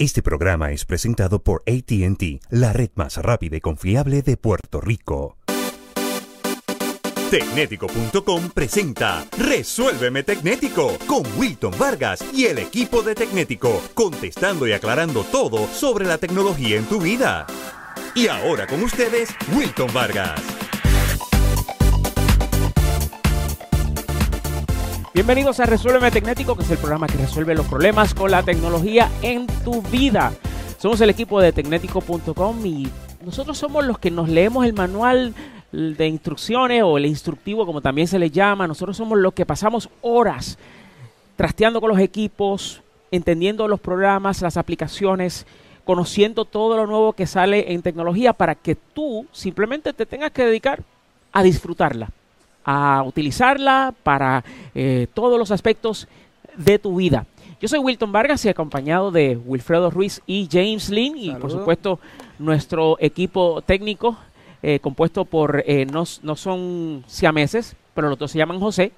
Este programa es presentado por ATT, la red más rápida y confiable de Puerto Rico. Tecnético.com presenta Resuélveme Tecnético con Wilton Vargas y el equipo de Tecnético, contestando y aclarando todo sobre la tecnología en tu vida. Y ahora con ustedes, Wilton Vargas. Bienvenidos a Resuélveme Tecnético, que es el programa que resuelve los problemas con la tecnología en tu vida. Somos el equipo de Tecnético.com y nosotros somos los que nos leemos el manual de instrucciones o el instructivo, como también se le llama. Nosotros somos los que pasamos horas trasteando con los equipos, entendiendo los programas, las aplicaciones, conociendo todo lo nuevo que sale en tecnología para que tú simplemente te tengas que dedicar a disfrutarla, a utilizarla para eh, todos los aspectos de tu vida. Yo soy Wilton Vargas y acompañado de Wilfredo Ruiz y James Lynn y por supuesto nuestro equipo técnico eh, compuesto por, eh, no, no son siameses, pero los dos se llaman José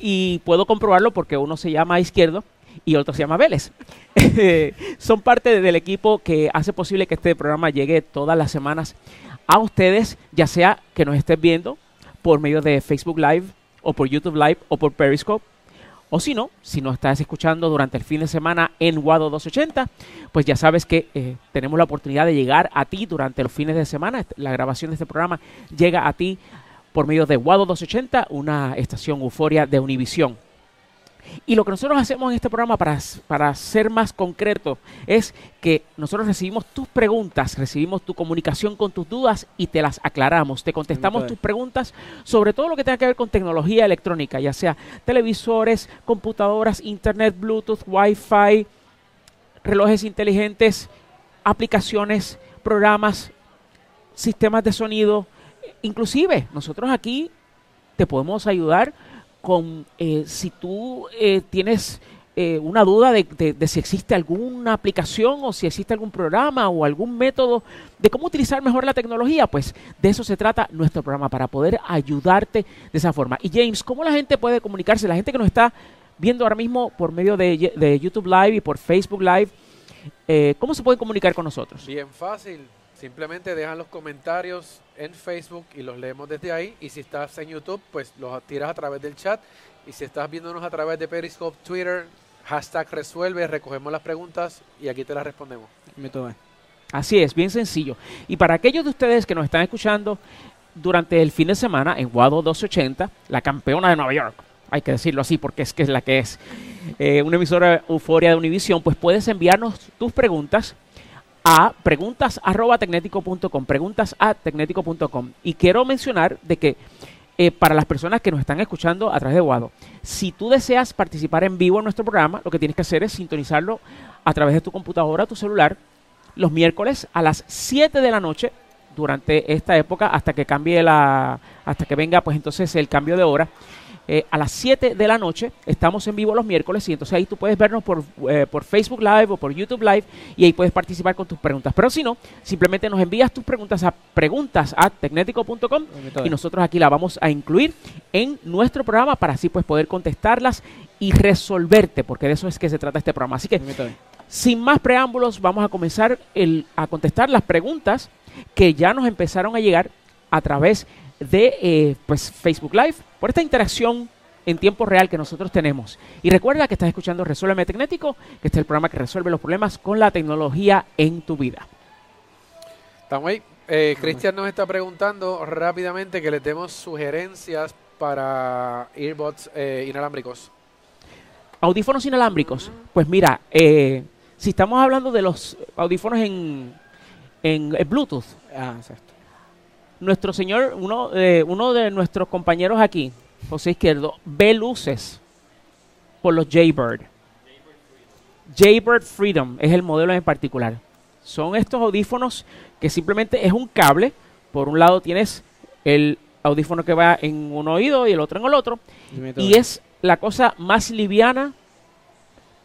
y puedo comprobarlo porque uno se llama Izquierdo y otro se llama Vélez. son parte del equipo que hace posible que este programa llegue todas las semanas a ustedes, ya sea que nos estén viendo por medio de Facebook Live o por YouTube Live o por Periscope. O si no, si nos estás escuchando durante el fin de semana en Wado 280, pues ya sabes que eh, tenemos la oportunidad de llegar a ti durante los fines de semana. La grabación de este programa llega a ti por medio de Wado 280, una estación euforia de Univisión. Y lo que nosotros hacemos en este programa para, para ser más concreto es que nosotros recibimos tus preguntas, recibimos tu comunicación con tus dudas y te las aclaramos. Te contestamos tus preguntas sobre todo lo que tenga que ver con tecnología electrónica, ya sea televisores, computadoras, internet, Bluetooth, Wi-Fi, relojes inteligentes, aplicaciones, programas, sistemas de sonido. Inclusive nosotros aquí te podemos ayudar con eh, si tú eh, tienes eh, una duda de, si existe alguna aplicación o si existe algún programa o algún método de cómo utilizar mejor la tecnología, pues de eso se trata nuestro programa, para poder ayudarte de esa forma. Y James, ¿cómo la gente puede comunicarse? La gente que nos está viendo ahora mismo por medio de, de YouTube Live y por Facebook Live, eh, ¿cómo se puede comunicar con nosotros? Bien fácil. Simplemente dejan los comentarios en Facebook y los leemos desde ahí. Y si estás en YouTube, pues los tiras a través del chat. Y si estás viéndonos a través de Periscope, Twitter, hashtag resuelve, recogemos las preguntas y aquí te las respondemos. Así es, bien sencillo. Y para aquellos de ustedes que nos están escuchando durante el fin de semana en Wado 280, la campeona de Nueva York, hay que decirlo así porque es que es la que es, eh, una emisora euforia de Univision, pues puedes enviarnos tus preguntas a preguntas arroba tecnético.com, preguntas a tecnético.com. Y quiero mencionar de que eh, para las personas que nos están escuchando a través de Guado, si tú deseas participar en vivo en nuestro programa, lo que tienes que hacer es sintonizarlo a través de tu computadora, tu celular, los miércoles a las 7 de la noche durante esta época hasta que cambie la hasta que venga pues entonces el cambio de hora eh, a las 7 de la noche. Estamos en vivo los miércoles y entonces ahí tú puedes vernos por, eh, por Facebook Live o por YouTube Live y ahí puedes participar con tus preguntas. Pero si no, simplemente nos envías tus preguntas a preguntas a tecnético.com y nosotros aquí la vamos a incluir en nuestro programa para así pues poder contestarlas y resolverte, porque de eso es que se trata este programa. Así que, sin más preámbulos, vamos a comenzar el, a contestar las preguntas que ya nos empezaron a llegar a través de eh, pues Facebook Live, por esta interacción en tiempo real que nosotros tenemos. Y recuerda que estás escuchando Resuelve Tecnético, que este es el programa que resuelve los problemas con la tecnología en tu vida. Estamos ahí. Eh, Cristian nos está preguntando rápidamente que le demos sugerencias para earbuds eh, inalámbricos. Audífonos inalámbricos. Pues mira, eh, si estamos hablando de los audífonos en, en, en Bluetooth, Ah, exacto. Nuestro señor, uno, eh, uno de nuestros compañeros aquí, José Izquierdo, ve luces por los Jaybird. Jaybird Freedom es el modelo en particular. Son estos audífonos que simplemente es un cable. Por un lado tienes el audífono que va en un oído y el otro en el otro. Y es la cosa más liviana,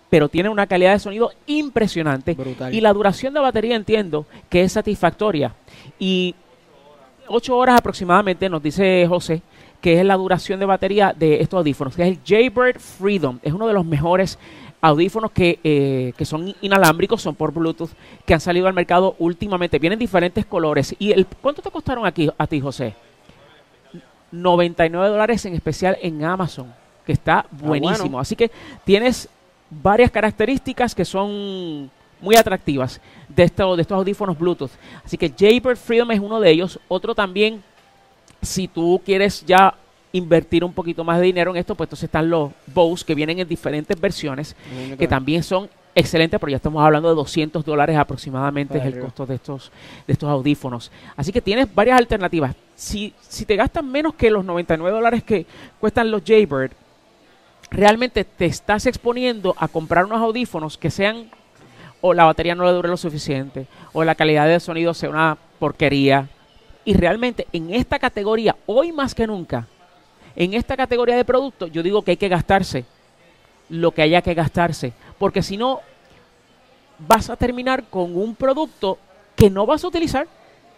pero tiene una calidad de sonido impresionante. Brutal. Y la duración de batería entiendo que es satisfactoria. Y ocho horas aproximadamente, nos dice José, que es la duración de batería de estos audífonos, que es el Jaybird Freedom. Es uno de los mejores audífonos que, eh, que son inalámbricos, son por Bluetooth, que han salido al mercado últimamente. Vienen diferentes colores. ¿Y el, cuánto te costaron aquí a ti, José? 99 dólares en especial en Amazon, que está buenísimo. bueno. Así que tienes varias características que son muy atractivas de, esto- de estos audífonos Bluetooth. Así que Jaybird Freedom es uno de ellos. Otro también, si tú quieres ya invertir un poquito más de dinero en esto, pues entonces están los Bose que vienen en diferentes versiones, que también son excelentes, pero ya estamos hablando de 200 dólares aproximadamente es el costo de estos, de estos audífonos. Así que tienes varias alternativas. Si, si te gastan menos que los 99 dólares que cuestan los Jaybird, realmente te estás exponiendo a comprar unos audífonos que sean o la batería no le dure lo suficiente, o la calidad de sonido sea una porquería. Y realmente en esta categoría, hoy más que nunca, en esta categoría de productos, yo digo que hay que gastarse lo que haya que gastarse, porque si no, vas a terminar con un producto que no vas a utilizar.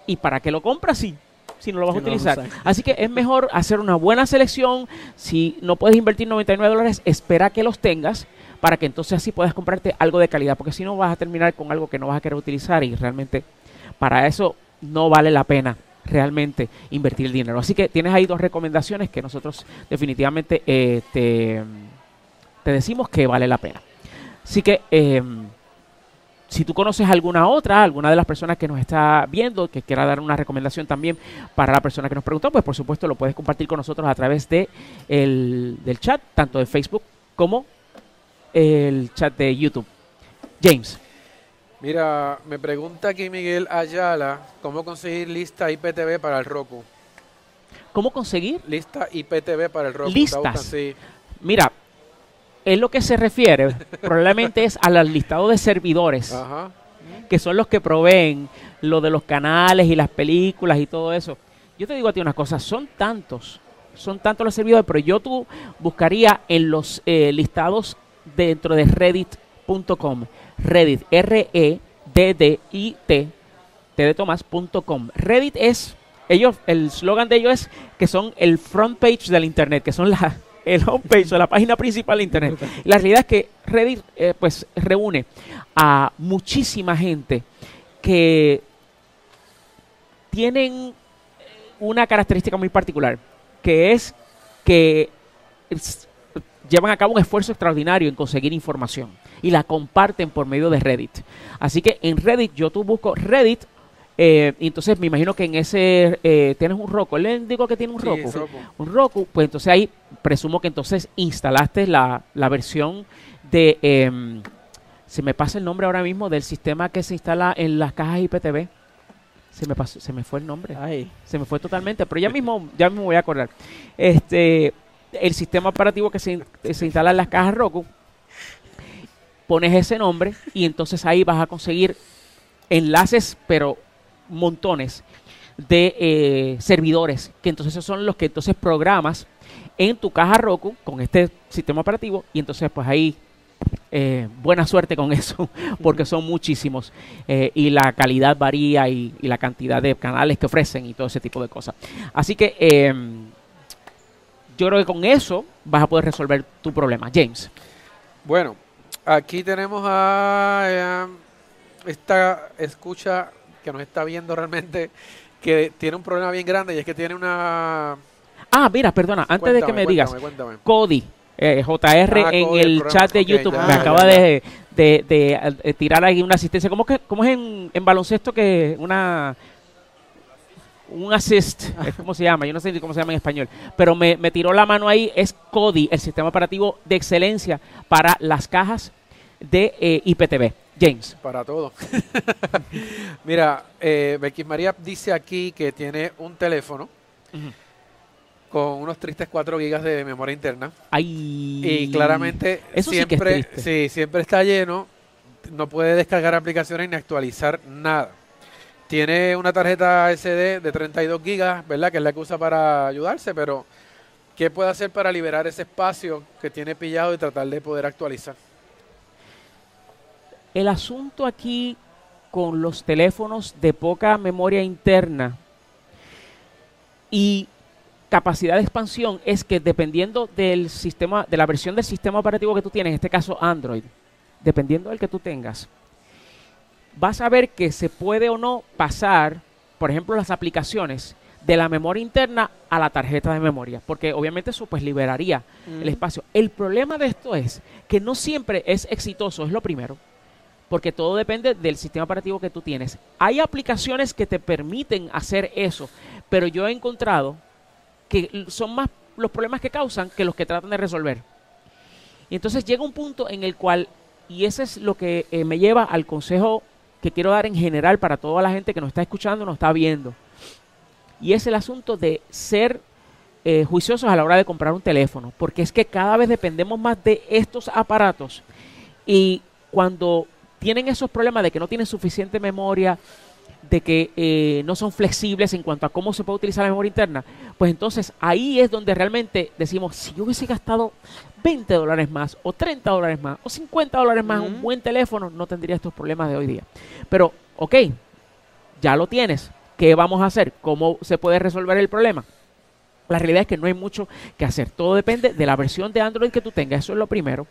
¿Y para qué lo compras si, si no lo vas Si a no lo vas a utilizar? Así que es mejor hacer una buena selección. Si no puedes invertir 99 dólares, espera que los tengas para que entonces así puedas comprarte algo de calidad, porque si no vas a terminar con algo que no vas a querer utilizar y realmente para eso no vale la pena realmente invertir el dinero. Así que tienes ahí dos recomendaciones que nosotros definitivamente eh, te, decimos que vale la pena. Así que eh, si tú conoces alguna otra, alguna de las personas que nos está viendo, que quiera dar una recomendación también para la persona que nos preguntó, pues por supuesto lo puedes compartir con nosotros a través de el, del chat, tanto de Facebook como el chat de YouTube. James. Mira, me pregunta aquí Miguel Ayala, ¿cómo conseguir lista IPTV para el Roku? ¿Cómo conseguir? Lista IPTV para el Roku. Listas. Sí. Mira, es lo que se refiere, probablemente es al listado de servidores, Ajá. que son los que proveen lo de los canales y las películas y todo eso. Yo te digo a ti una cosa, son tantos, son tantos los servidores, pero yo tú buscaría en los eh, listados dentro de reddit.com, Reddit, E R-E-D-D-I-T, T de Tomás.com. Reddit es, ellos, el slogan de ellos es que son el front page del internet, que son la, el homepage o la página principal de internet. La realidad es que Reddit eh, pues reúne a muchísima gente que tienen una característica muy particular, que es que llevan a cabo un esfuerzo extraordinario en conseguir información y la comparten por medio de Reddit. Así que en Reddit yo tú busco Reddit eh, y entonces me imagino que en ese eh, tienes un Roku. ¿Le digo que tiene un Sí, Roku? Roku. Un Roku, pues entonces ahí presumo que entonces instalaste la, la versión de... em, se me pasa el nombre ahora mismo del sistema que se instala en las cajas IPTV. Se me pasó, se me fue el nombre. Ay, Se me fue totalmente, pero ya mismo, ya mismo voy a acordar. Este, el sistema operativo que se, se instala en las cajas Roku, pones ese nombre y entonces ahí vas a conseguir enlaces, pero montones de eh, servidores, que entonces esos son los que entonces programas en tu caja Roku con este sistema operativo y entonces pues ahí eh, buena suerte con eso, porque son muchísimos eh, y la calidad varía y, la cantidad de canales que ofrecen y todo ese tipo de cosas. Así que eh, yo creo que con eso vas a poder resolver tu problema. James, Bueno, aquí tenemos a eh, esta escucha que nos está viendo realmente que tiene un problema bien grande y es que tiene una... ah, mira, perdona, antes de que Cuéntame, me digas, cuéntame. Cody, eh, JR Ah, en Cody, el chat de YouTube ya, me ya, acaba ya. de, de- de, eh, tirar ahí una asistencia. ¿Cómo, que, cómo es en, en baloncesto que una un assist, es como se llama, yo no sé ni cómo se llama en español, pero me, me tiró la mano ahí, es Kodi, el sistema operativo de excelencia para las cajas de eh, IPTV. James. Para todo. Mira, eh, Becky María dice aquí que tiene un teléfono con unos tristes 4 gigas de memoria interna Ay, y claramente Eso sí que es siempre, sí, siempre está lleno, no puede descargar aplicaciones ni actualizar nada. Tiene una tarjeta SD de 32 gigas, ¿verdad? Que es la que usa para ayudarse, pero ¿qué puede hacer para liberar ese espacio que tiene pillado y tratar de poder actualizar? El asunto aquí con los teléfonos de poca memoria interna y capacidad de expansión es que dependiendo del sistema, de la versión del sistema operativo que tú tienes, en este caso Android, dependiendo del que tú tengas, vas a ver que se puede o no pasar, por ejemplo, las aplicaciones de la memoria interna a la tarjeta de memoria, porque obviamente eso pues liberaría el espacio. El problema de esto es que no siempre es exitoso, es lo primero, porque todo depende del sistema operativo que tú tienes. Hay aplicaciones que te permiten hacer eso, pero yo he encontrado que son más los problemas que causan que los que tratan de resolver. Y entonces llega un punto en el cual, y ese es lo que eh, me lleva al consejo que quiero dar en general para toda la gente que nos está escuchando, nos está viendo, y es el asunto de ser eh, juiciosos a la hora de comprar un teléfono, porque es que cada vez dependemos más de estos aparatos y cuando tienen esos problemas de que no tienen suficiente memoria, de que eh, no son flexibles en cuanto a cómo se puede utilizar la memoria interna, pues entonces ahí es donde realmente decimos, si yo hubiese gastado 20 dólares más, o 30 dólares más, o 50 dólares más, un buen teléfono, no tendría estos problemas de hoy día. Pero, ok, ya lo tienes. ¿Qué vamos a hacer? ¿Cómo se puede resolver el problema? La realidad es que no hay mucho que hacer. Todo depende de la versión de Android que tú tengas. Eso es lo primero.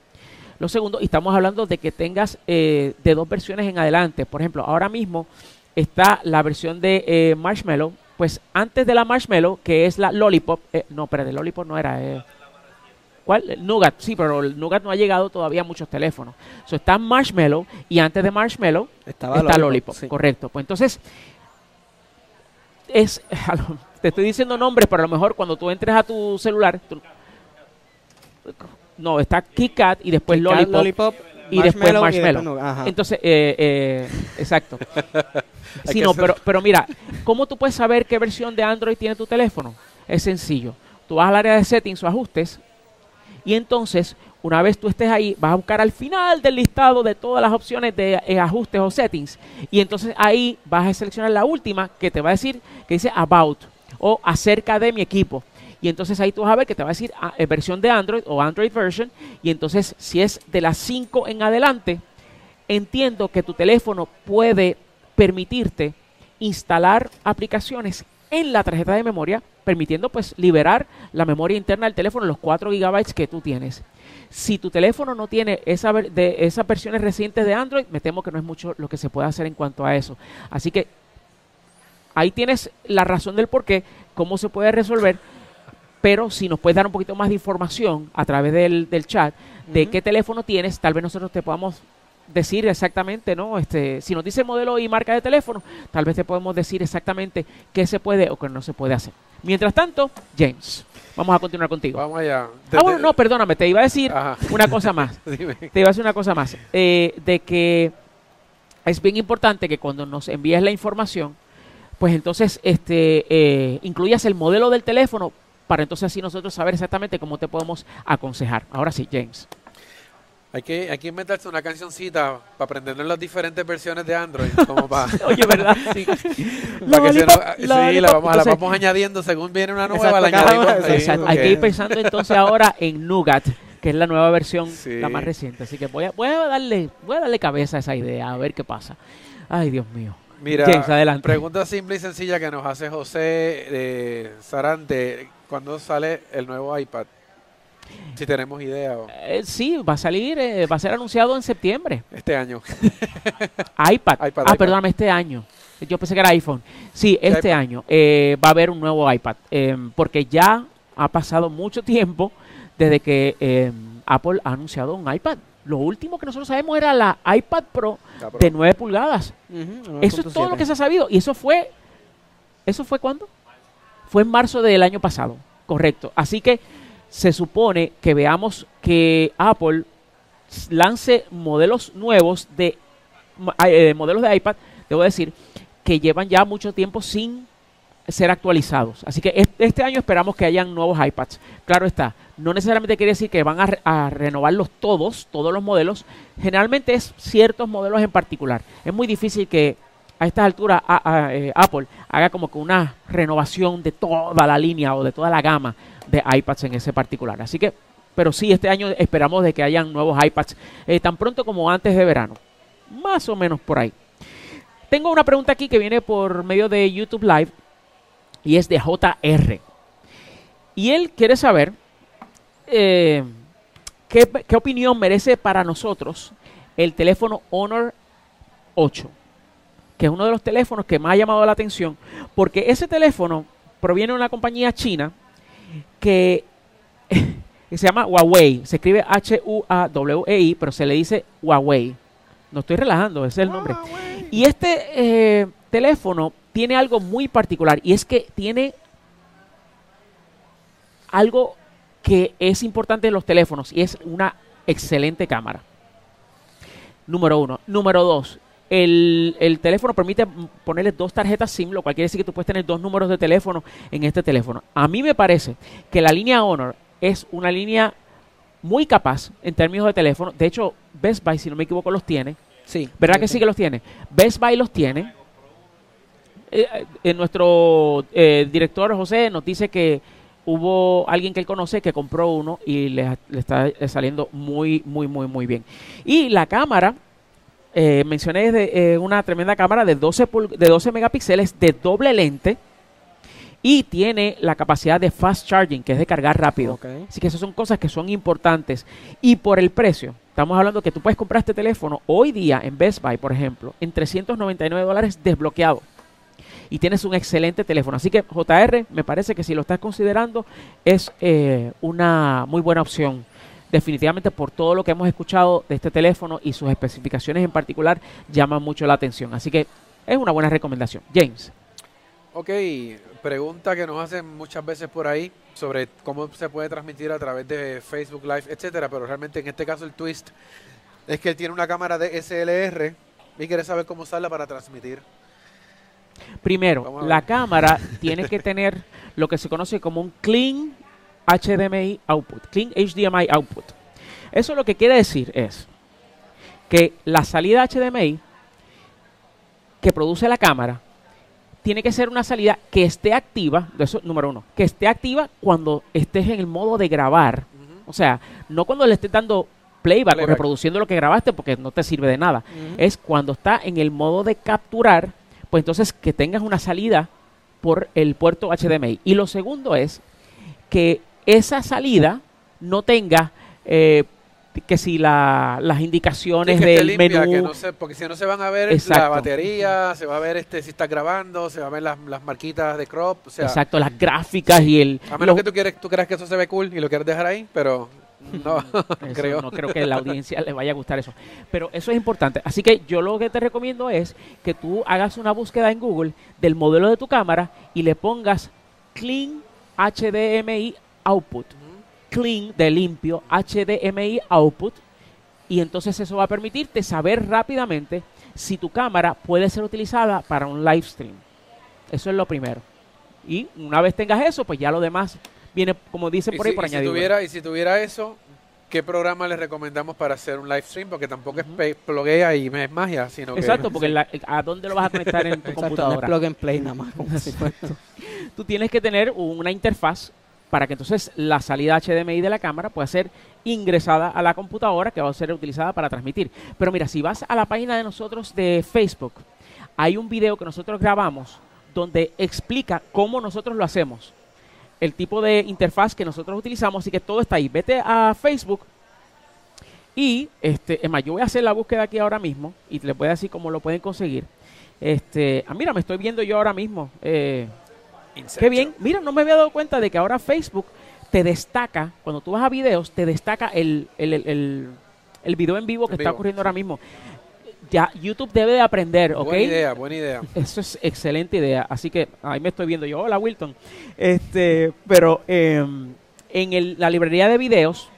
Lo segundo, y estamos hablando de que tengas eh, de dos versiones en adelante. Por ejemplo, ahora mismo está la versión de eh, Marshmallow, pues antes de la Marshmallow, que es la Lollipop, eh, no, pero de Lollipop no era. ¿Cuál? Nougat, sí, pero el Nougat no ha llegado todavía a muchos teléfonos. So, está Marshmallow y antes de Marshmallow está Lollipop, correcto. Pues entonces, es, te estoy diciendo nombres, pero a lo mejor cuando tú entres a tu celular, no, está KitKat y después Lollipop, y después Marshmallow. Entonces, eh, eh, exacto. sí, no, pero, pero mira, ¿cómo tú puedes saber qué versión de Android tiene tu teléfono? Es sencillo. Tú vas al área de settings o ajustes y entonces, una vez tú estés ahí, vas a buscar al final del listado de todas las opciones de eh, ajustes o settings. Y entonces ahí vas a seleccionar la última que te va a decir, que dice About o acerca de mi equipo. Y entonces ahí tú vas a ver que te va a decir ah, eh, versión de Android o Android version. Y entonces si es de las 5 en adelante, entiendo que tu teléfono puede permitirte instalar aplicaciones en la tarjeta de memoria, permitiendo pues liberar la memoria interna del teléfono, los 4 gigabytes que tú tienes. Si tu teléfono no tiene esa de esas versiones recientes de Android, me temo que no es mucho lo que se puede hacer en cuanto a eso. Así que ahí tienes la razón del por qué, cómo se puede resolver pero si nos puedes dar un poquito más de información a través del, chat de qué teléfono tienes, tal vez nosotros te podamos decir exactamente, ¿no? Este, si nos dice el modelo y marca de teléfono, tal vez te podemos decir exactamente qué se puede o qué no se puede hacer. Mientras tanto, James, vamos a continuar contigo. Vamos allá. ah, bueno, no, perdóname, te iba a decir una cosa más. Te iba a decir una cosa más. Eh, de que es bien importante que cuando nos envíes la información, pues entonces este, eh, incluyas el modelo del teléfono para entonces así nosotros saber exactamente cómo te podemos aconsejar. Ahora sí, James. Hay que, hay que inventarse una cancioncita para aprendernos las diferentes versiones de Android. Como para, Oye, ¿verdad? Sí. la, sí, la vamos, la vamos añadiendo según viene una nueva. La añadimos, hay que ir pensando entonces ahora en Nougat, que es la nueva versión, la más reciente. Así que voy a, voy, a darle, voy a darle cabeza a esa idea, a ver qué pasa. Ay, Dios mío. Mira, adelante. pregunta simple y sencilla que nos hace José de Sarante ¿Cuándo sale el nuevo iPad? Si tenemos idea. Eh, sí, va a salir, eh, va a ser anunciado en septiembre. Este año. iPad. ah, perdóname, este año. Yo pensé que era iPhone. Sí, este año eh, va a haber un nuevo iPad. Porque ya ha pasado mucho tiempo desde que Apple ha anunciado un iPad. Lo último que nosotros sabemos era la iPad Pro, de 9 pulgadas. eso es todo lo que se ha sabido. Y eso fue. ¿Eso fue cuándo? Fue en marzo del año pasado, correcto. Así que se supone que veamos que Apple lance modelos nuevos de eh, modelos de iPad, debo decir, que llevan ya mucho tiempo sin ser actualizados. Así que este año esperamos que hayan nuevos iPads. Claro está, no necesariamente quiere decir que van a, renovarlos todos, todos los modelos. Generalmente es ciertos modelos en particular. Es muy difícil que a estas alturas eh, Apple haga como que una renovación de toda la línea o de toda la gama de iPads en ese particular. Así que, pero sí, este año esperamos de que hayan nuevos iPads eh, tan pronto como antes de verano. Más o menos por ahí. Tengo una pregunta aquí que viene por medio de YouTube Live y es de JR. Y él quiere saber eh, qué, qué opinión merece para nosotros el teléfono Honor 8, que es uno de los teléfonos que más ha llamado la atención, porque ese teléfono proviene de una compañía china que, que se llama Huawei, se escribe H-U-A-W-E-I, pero se le dice Huawei. No estoy relajando, ese es el nombre. Y este eh, teléfono tiene algo muy particular y es que tiene algo que es importante en los teléfonos y es una excelente cámara. Número uno. Número dos. El, el teléfono permite ponerle dos tarjetas SIM, lo cual quiere decir que tú puedes tener dos números de teléfono en este teléfono. A mí me parece que la línea Honor es una línea muy capaz en términos de teléfono. De hecho, Best Buy, si no me equivoco, los tiene. Sí. ¿Verdad que sí que los tiene? Best Buy los tiene. Eh, eh, nuestro eh, director José nos dice que hubo alguien que él conoce que compró uno y le, le está saliendo muy, muy, muy, muy bien. Y la cámara, eh, mencioné de, eh, una tremenda cámara de 12, pul- de 12 megapíxeles de doble lente y tiene la capacidad de fast charging, que es de cargar rápido. Así que esas son cosas que son importantes. Y por el precio, estamos hablando que tú puedes comprar este teléfono hoy día en Best Buy, por ejemplo, en 399 dólares desbloqueado. Y tienes un excelente teléfono. Así que JR, me parece que si lo estás considerando, es eh, una muy buena opción. Definitivamente por todo lo que hemos escuchado de este teléfono y sus especificaciones en particular llaman mucho la atención. Así que es una buena recomendación. James. Ok, pregunta que nos hacen muchas veces por ahí sobre cómo se puede transmitir a través de Facebook Live, etcétera, pero realmente en este caso el twist es que él tiene una cámara de SLR y quiere saber cómo usarla para transmitir. Primero, la cámara tiene que tener lo que se conoce como un Clean HDMI output, Clean HDMI output. Eso lo que quiere decir es que la salida HDMI que produce la cámara tiene que ser una salida que esté activa, eso número uno, que esté activa cuando estés en el modo de grabar. O sea, no cuando le estés dando playback, o reproduciendo lo que grabaste porque no te sirve de nada. Es cuando está en el modo de capturar, pues entonces que tengas una salida por el puerto HDMI. Y lo segundo es que esa salida no tenga eh, que si la- las Sí, indicaciones esté del limpia, menú que no se- porque si no se van a ver la batería, se va a ver este si está grabando, se va a ver las, las marquitas de crop, o sea, exacto las gráficas y el a menos los- que tú quieres, tú creas que eso se ve cool y lo quieres dejar ahí, pero no, Eso creo. No creo que la audiencia le vaya a gustar eso. Pero eso es importante. Así que yo lo que te recomiendo es que tú hagas una búsqueda en Google del modelo de tu cámara y le pongas Clean HDMI Output. Clean de limpio HDMI Output. Y entonces eso va a permitirte saber rápidamente si tu cámara puede ser utilizada para un live stream. Eso es lo primero. Y una vez tengas eso, pues ya lo demás viene, como dicen Y por si, ahí, por y si añadir. tuviera, y si tuviera eso, ¿qué programa le recomendamos para hacer un live stream? Porque tampoco es pluguea y me es magia, sino que... Exacto, porque la- ¿a dónde lo vas a conectar en tu Exacto, no es computadora? plug and play nada más. como si. Tú tienes que tener una interfaz para que entonces la salida HDMI de la cámara pueda ser ingresada a la computadora que va a ser utilizada para transmitir. Pero mira, si vas a la página de nosotros de Facebook, hay un video que nosotros grabamos donde explica cómo nosotros lo hacemos. El tipo de interfaz que nosotros utilizamos, así que todo está ahí. Vete a Facebook y, este, es más, yo voy a hacer la búsqueda aquí ahora mismo y les voy a decir cómo lo pueden conseguir. Este, ah, mira, me estoy viendo yo ahora mismo. Eh, Qué bien. Mira, no me había dado cuenta de que ahora Facebook te destaca, cuando tú vas a videos, te destaca el, el, el, video en vivo que En está vivo, ocurriendo ahora mismo. Ya, YouTube debe de aprender, ¿ok? Buena idea, buena idea. Eso es excelente idea. Así que ahí me estoy viendo yo. Hola, Wilton. Este, pero eh, en el- la librería de videos,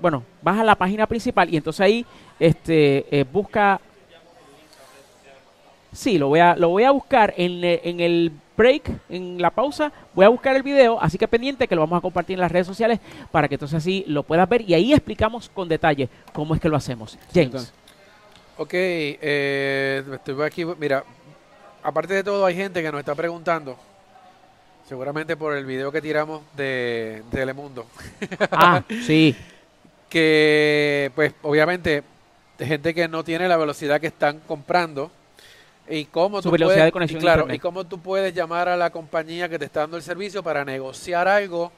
bueno, vas a la página principal y entonces ahí este, eh, busca. Sí, lo voy a, lo voy a buscar en, en el break, en la pausa, voy a buscar el video, así que pendiente que lo vamos a compartir en las redes sociales para que entonces así lo puedas ver y ahí explicamos con detalle cómo es que lo hacemos. James. Ok, eh, estoy aquí, mira, aparte de todo hay gente que nos está preguntando, seguramente por el video que tiramos de, de Telemundo, Ah, sí. que pues obviamente de gente que no tiene la velocidad que están comprando y cómo Su tú velocidad de puedes- conexión y claro, internet. y cómo tú puedes llamar a la compañía que te está dando el servicio para negociar algo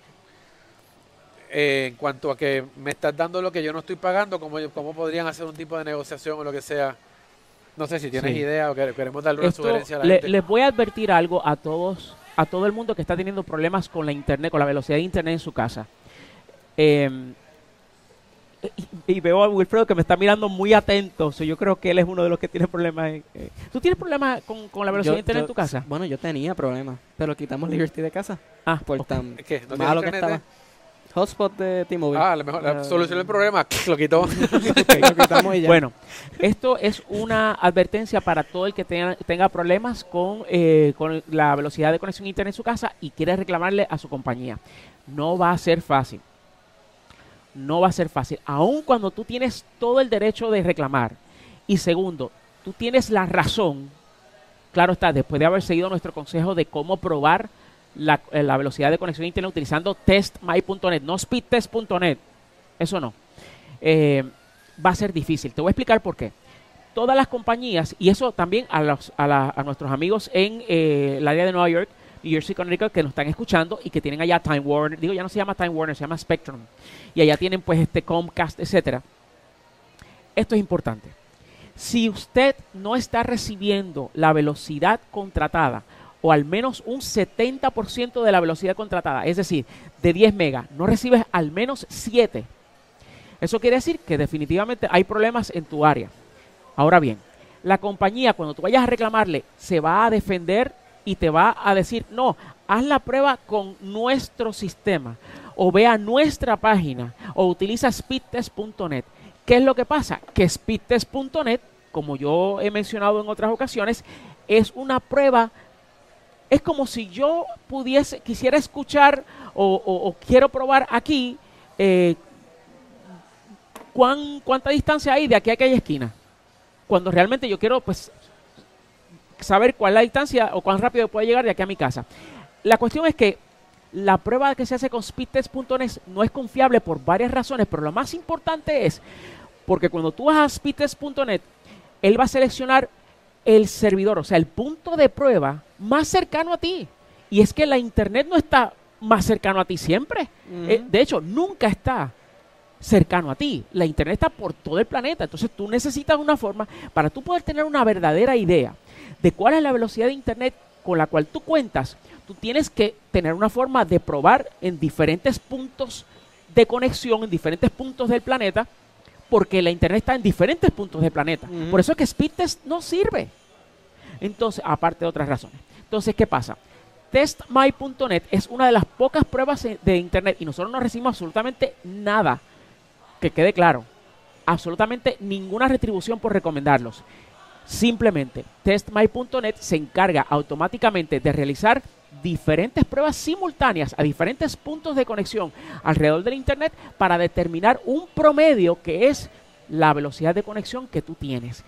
eh, en cuanto a que me estás dando lo que yo no estoy pagando, ¿cómo, cómo podrían hacer un tipo de negociación o lo que sea? No sé si tienes Sí. idea o que- queremos darle una Esto, sugerencia a la le- gente. les voy a advertir algo a todos, a todo el mundo que está teniendo problemas con la internet, con la velocidad de internet en su casa. Eh, y, y veo a Wilfredo que me está mirando muy atento. so yo creo que él es uno de los que tiene problemas. en- eh. ¿Tú tienes problemas con, con la velocidad Yo- de internet yo- en tu casa? Bueno, yo tenía problemas, pero quitamos Liberty de casa Ah, por ok. tan ¿Qué? ¿No malo que estaba. Hotspot de T-Mobile. Ah, a lo mejor la Ah, solucionó el problema, lo quitó. ok, lo quitamos y ya. Bueno, esto es una advertencia para todo el que tenga, tenga problemas con, eh, con la velocidad de conexión a internet en su casa y quiere reclamarle a su compañía. No va a ser fácil. No va a ser fácil. Aun cuando tú tienes todo el derecho de reclamar. Y segundo, tú tienes la razón. Claro está, después de haber seguido nuestro consejo de cómo probar la, eh, velocidad de conexión a internet utilizando testmy.net, no speedtest.net. Eso no. Eh, va a ser difícil. Te voy a explicar por qué. Todas las compañías, y eso también a, los- a, la- a nuestros amigos en eh, el área de Nueva York, New Jersey, Connecticut, que nos están escuchando y que tienen allá Time Warner, digo, ya no se llama Time Warner, se llama Spectrum, y allá tienen pues este Comcast, etcétera. Esto es importante. Si usted no está recibiendo la velocidad contratada, o al menos un 70% de la velocidad contratada, es decir, de 10 megas, no recibes al menos 7, eso quiere decir que definitivamente hay problemas en tu área. Ahora bien, la compañía cuando tú vayas a reclamarle se va a defender y te va a decir, no, haz la prueba con nuestro sistema o ve a nuestra página o utiliza speedtest.net. ¿Qué es lo que pasa? Que speedtest.net, como yo he mencionado en otras ocasiones, es una prueba es como si yo pudiese, quisiera escuchar o quiero probar aquí eh, cuán, cuánta distancia hay de aquí a aquella esquina. Cuando realmente yo quiero pues saber cuál es la distancia o cuán rápido puedo llegar de aquí a mi casa. La cuestión es que la prueba que se hace con speedtest.net no es confiable por varias razones, pero lo más importante es porque cuando tú vas a speedtest.net, él va a seleccionar el servidor, o sea, el punto de prueba más cercano a ti. Y es que la internet no está más cercano a ti siempre. Eh, de hecho, nunca está cercano a ti. La internet está por todo el planeta. Entonces tú necesitas una forma para tú poder tener una verdadera idea de cuál es la velocidad de internet con la cual tú cuentas. Tú tienes que tener una forma de probar en diferentes puntos de conexión, en diferentes puntos del planeta, porque la internet está en diferentes puntos del planeta. Por eso es que Speedtest no sirve. Entonces, aparte de otras razones. Entonces, ¿qué pasa? TestMy.net es una de las pocas pruebas de internet y nosotros no recibimos absolutamente nada. Que quede claro. Absolutamente ninguna retribución por recomendarlos. Simplemente, testmy.net se encarga automáticamente de realizar diferentes pruebas simultáneas a diferentes puntos de conexión alrededor del Internet para determinar un promedio que es la velocidad de conexión que tú tienes.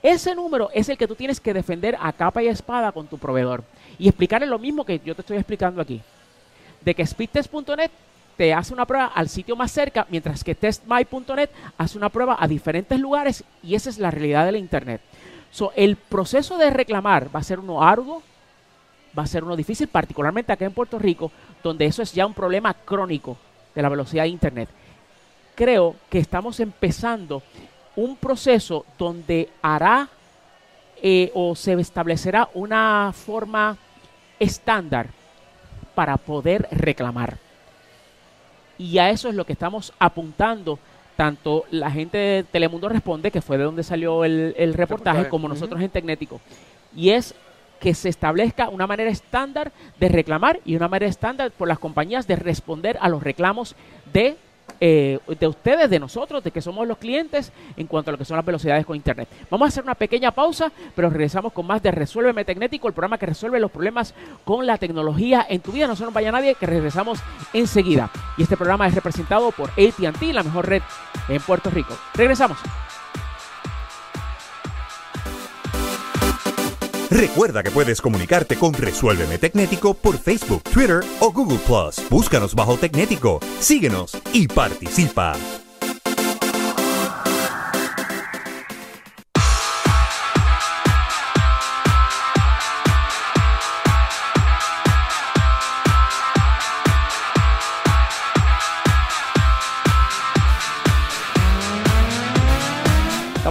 Ese número es el que tú tienes que defender a capa y espada con tu proveedor y explicarle lo mismo que yo te estoy explicando aquí. De que speedtest.net te hace una prueba al sitio más cerca, mientras que testmy.net hace una prueba a diferentes lugares y esa es la realidad del Internet. So, el proceso de reclamar va a ser uno arduo, va a ser uno difícil, particularmente acá en Puerto Rico, donde eso es ya un problema crónico de la velocidad de Internet. Creo que estamos empezando un proceso donde hará eh, o se establecerá una forma estándar para poder reclamar. Y a eso es lo que estamos apuntando tanto la gente de Telemundo Responde, que fue de donde salió el, el reportaje, Reportaje, como nosotros en Tecnético. Y es que se establezca una manera estándar de reclamar y una manera estándar por las compañías de responder a los reclamos de, eh, de ustedes, de nosotros, de que somos los clientes en cuanto a lo que son las velocidades con Internet. Vamos a hacer una pequeña pausa, pero regresamos con más de Resuélveme Tecnético, el programa que resuelve los problemas con la tecnología en tu vida. No se nos vaya nadie, que regresamos enseguida. Y este programa es representado por ATT, la mejor red en Puerto Rico. Regresamos. Recuerda que puedes comunicarte con Resuélveme Tecnético por Facebook, Twitter o Google. Búscanos bajo Tecnético, síguenos y participa.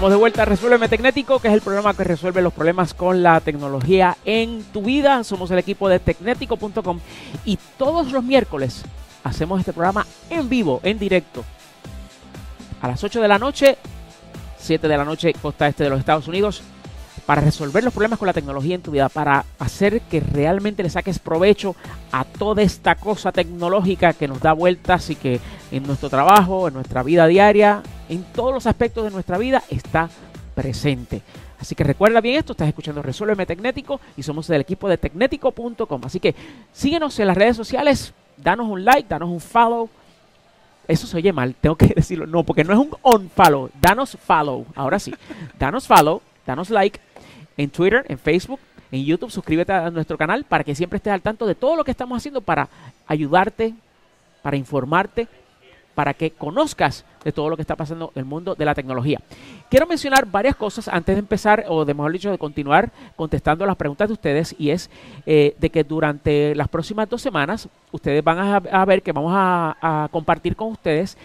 Estamos de vuelta a Resuélveme Tecnético, que es el programa que resuelve los problemas con la tecnología en tu vida. Somos el equipo de tecnético.com y todos los miércoles hacemos este programa en vivo, en directo. A las 8 de la noche, 7 de la noche, costa este de los Estados Unidos, para resolver los problemas con la tecnología en tu vida, para hacer que realmente le saques provecho a toda esta cosa tecnológica que nos da vueltas y que en nuestro trabajo, en nuestra vida diaria, en todos los aspectos de nuestra vida está presente. Así que recuerda bien esto, estás escuchando Resuélveme Tecnético y somos del equipo de tecnético.com. Así que síguenos en las redes sociales, danos un like, danos un follow. Eso se oye mal, tengo que decirlo. No, porque no es un on follow, danos follow. Ahora sí, danos follow, danos like en Twitter, en Facebook, en YouTube. Suscríbete a nuestro canal para que siempre estés al tanto de todo lo que estamos haciendo para ayudarte, para informarte, para que conozcas de todo lo que está pasando en el mundo de la tecnología. Quiero mencionar varias cosas antes de empezar, o de mejor dicho, de continuar contestando las preguntas de ustedes, y es eh, de que durante las próximas dos semanas ustedes van a, ver que vamos a, a compartir con ustedes,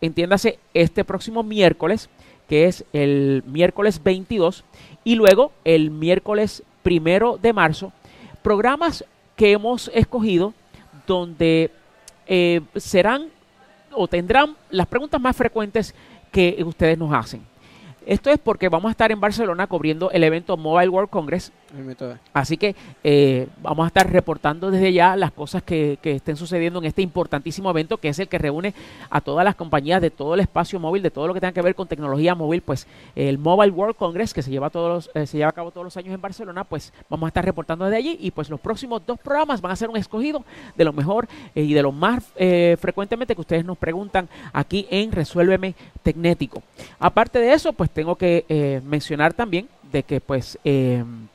entiéndase, este próximo miércoles, que es el miércoles 22, y luego el miércoles primero de marzo, programas que hemos escogido donde eh, serán o tendrán las preguntas más frecuentes que ustedes nos hacen. Esto es porque vamos a estar en Barcelona cubriendo el evento Mobile World Congress. Así que eh, vamos a estar reportando desde ya las cosas que, estén sucediendo en este importantísimo evento, que es el que reúne a todas las compañías de todo el espacio móvil, de todo lo que tenga que ver con tecnología móvil. Pues el Mobile World Congress, que se lleva, todos eh, se lleva a cabo todos los años en Barcelona, pues vamos a estar reportando desde allí. Y pues los próximos dos programas van a ser un escogido de lo mejor eh, y de lo más frecuentemente que ustedes nos preguntan aquí en Resuélveme Tecnético. Aparte de eso, pues tengo que eh, mencionar también de que pues em,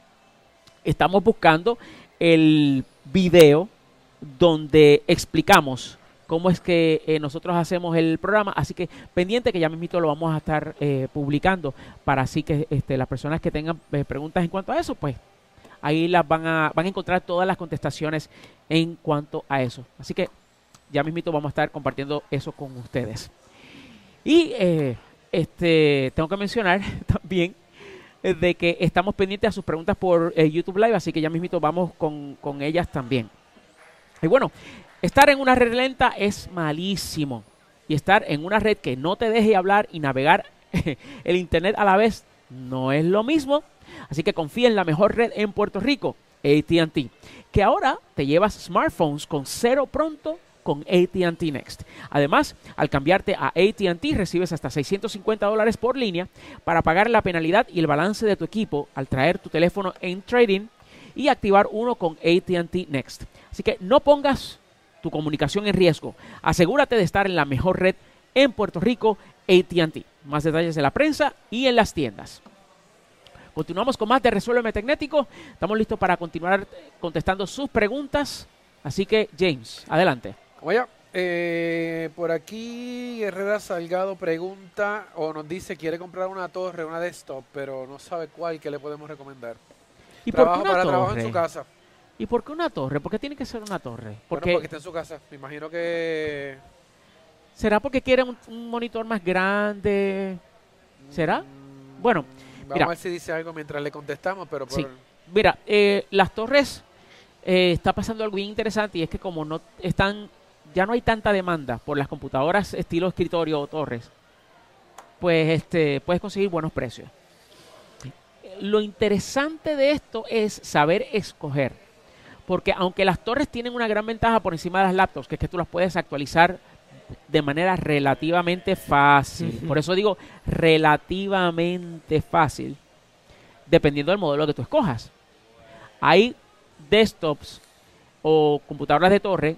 estamos buscando el video donde explicamos cómo es que eh, nosotros hacemos el programa, así que pendiente que ya mismito lo vamos a estar eh, publicando para así que este, las personas que tengan preguntas en cuanto a eso, pues ahí las van a, van a encontrar todas las contestaciones en cuanto a eso. Así que ya mismito vamos a estar compartiendo eso con ustedes. Y este, tengo que mencionar también eh, de que estamos pendientes a sus preguntas por eh, YouTube Live, así que ya mismito vamos con, ellas también. Y bueno, estar en una red lenta es malísimo. Y estar en una red que no te deje hablar y navegar el Internet a la vez no es lo mismo. Así que confía en la mejor red en Puerto Rico, ATT, que ahora te llevas smartphones con cero pronto con ATT Next. Además, al cambiarte a ATT recibes hasta 650 dólares por línea para pagar la penalidad y el balance de tu equipo al traer tu teléfono en trading y activar uno con ATT Next. Así que no pongas tu comunicación en riesgo. Asegúrate de estar en la mejor red en Puerto Rico, ATT. Más detalles en la prensa y en las tiendas. Continuamos con más de Resuélveme Tecnético. Estamos listos para continuar contestando sus preguntas. Así que, James, adelante. Oye, eh, por aquí Herrera Salgado pregunta o nos dice quiere comprar una torre, una desktop, pero no sabe cuál que le podemos recomendar. ¿Y por qué una para trabajo en su casa. ¿Y por qué una torre? ¿Por qué tiene que ser una torre? Porque, porque está en su casa. Me imagino que... ¿Será porque quiere un, monitor más grande? ¿Será? Mm, bueno, Vamos a ver si dice algo mientras le contestamos, pero por... Mira, eh, las torres eh, está pasando algo bien interesante y es que como no están ya no hay tanta demanda por las computadoras estilo escritorio o torres, pues este, puedes conseguir buenos precios. Lo interesante de esto es saber escoger, porque aunque las torres tienen una gran ventaja por encima de las laptops, que es que tú las puedes actualizar de manera relativamente fácil, por eso digo relativamente fácil, dependiendo del modelo que tú escojas. Hay desktops o computadoras de torre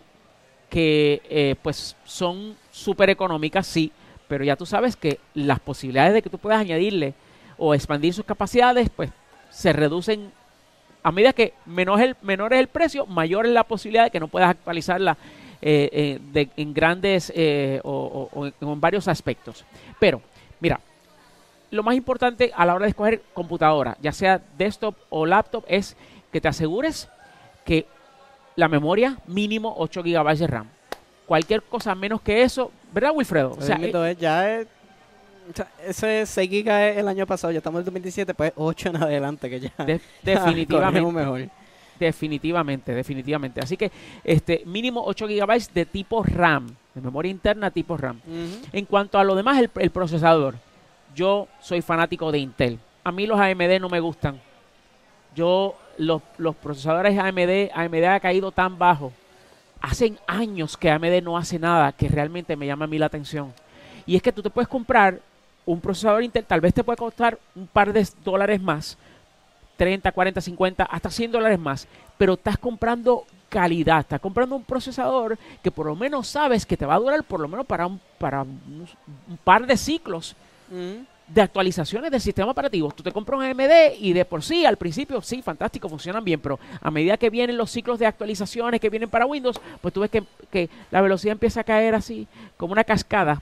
que eh, pues son súper económicas, sí, pero ya tú sabes que las posibilidades de que tú puedas añadirle o expandir sus capacidades, pues se reducen a medida que menor el, menor es el precio, mayor es la posibilidad de que no puedas actualizarla eh, eh, en grandes o, o en varios aspectos. Pero, mira, lo más importante a la hora de escoger computadora, ya sea desktop o laptop, es que te asegures que la memoria mínimo 8 GB de RAM. Cualquier cosa menos que eso, ¿verdad, Wilfredo? O sea, eh, ya es O sea, ese 6 gigas el año pasado, ya estamos en el 2017, pues 8 en adelante que ya De- definitivamente. mejor. Definitivamente, definitivamente. Así que este mínimo 8 GB de tipo RAM, de memoria interna tipo RAM. En cuanto a lo demás, el, el procesador. Yo soy fanático de Intel. A mí los AMD no me gustan. Yo, los, procesadores AMD, AMD ha caído tan bajo. Hacen años que AMD no hace nada que realmente me llama a mí la atención. Y es que tú te puedes comprar un procesador Intel, tal vez te puede costar un par de dólares más, 30, 40, 50, hasta 100 dólares más, pero estás comprando calidad, estás comprando un procesador que por lo menos sabes que te va a durar por lo menos para un, para un, un par de ciclos de actualizaciones del sistema operativo. Tú te compras un AMD y de por sí, al principio, sí, fantástico, funcionan bien, pero a medida que vienen los ciclos de actualizaciones que vienen para Windows, pues tú ves que, que la velocidad empieza a caer así, como una cascada.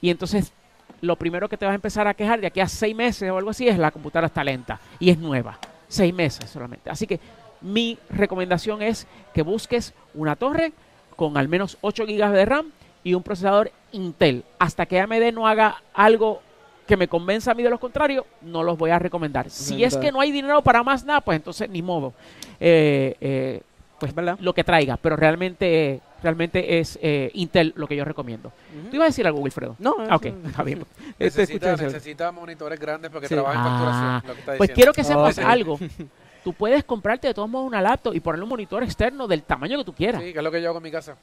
Y entonces, lo primero que te vas a empezar a quejar de aquí a seis meses o algo así es la computadora está lenta y es nueva. Seis meses solamente. Así que mi recomendación es que busques una torre con al menos 8 GB de RAM y un procesador Intel. Hasta que AMD no haga algo que me convenza a mí de lo contrario, no los voy a recomendar. Si es que no hay dinero para más nada, pues entonces ni modo. Eh, eh, pues ¿Verdad? lo que traiga, pero realmente realmente es eh, Intel lo que yo recomiendo. ¿Tú ibas a decir algo, Wilfredo? No, Ah, ok, está bien. Este, Necesita, eso. necesita monitores grandes porque Sí. trabaja en Ah, facturación. Lo que está Pues quiero que sepas algo. Tú puedes comprarte de todos modos una laptop y ponerle un monitor externo del tamaño que tú quieras. Sí, que es lo que yo hago en mi casa.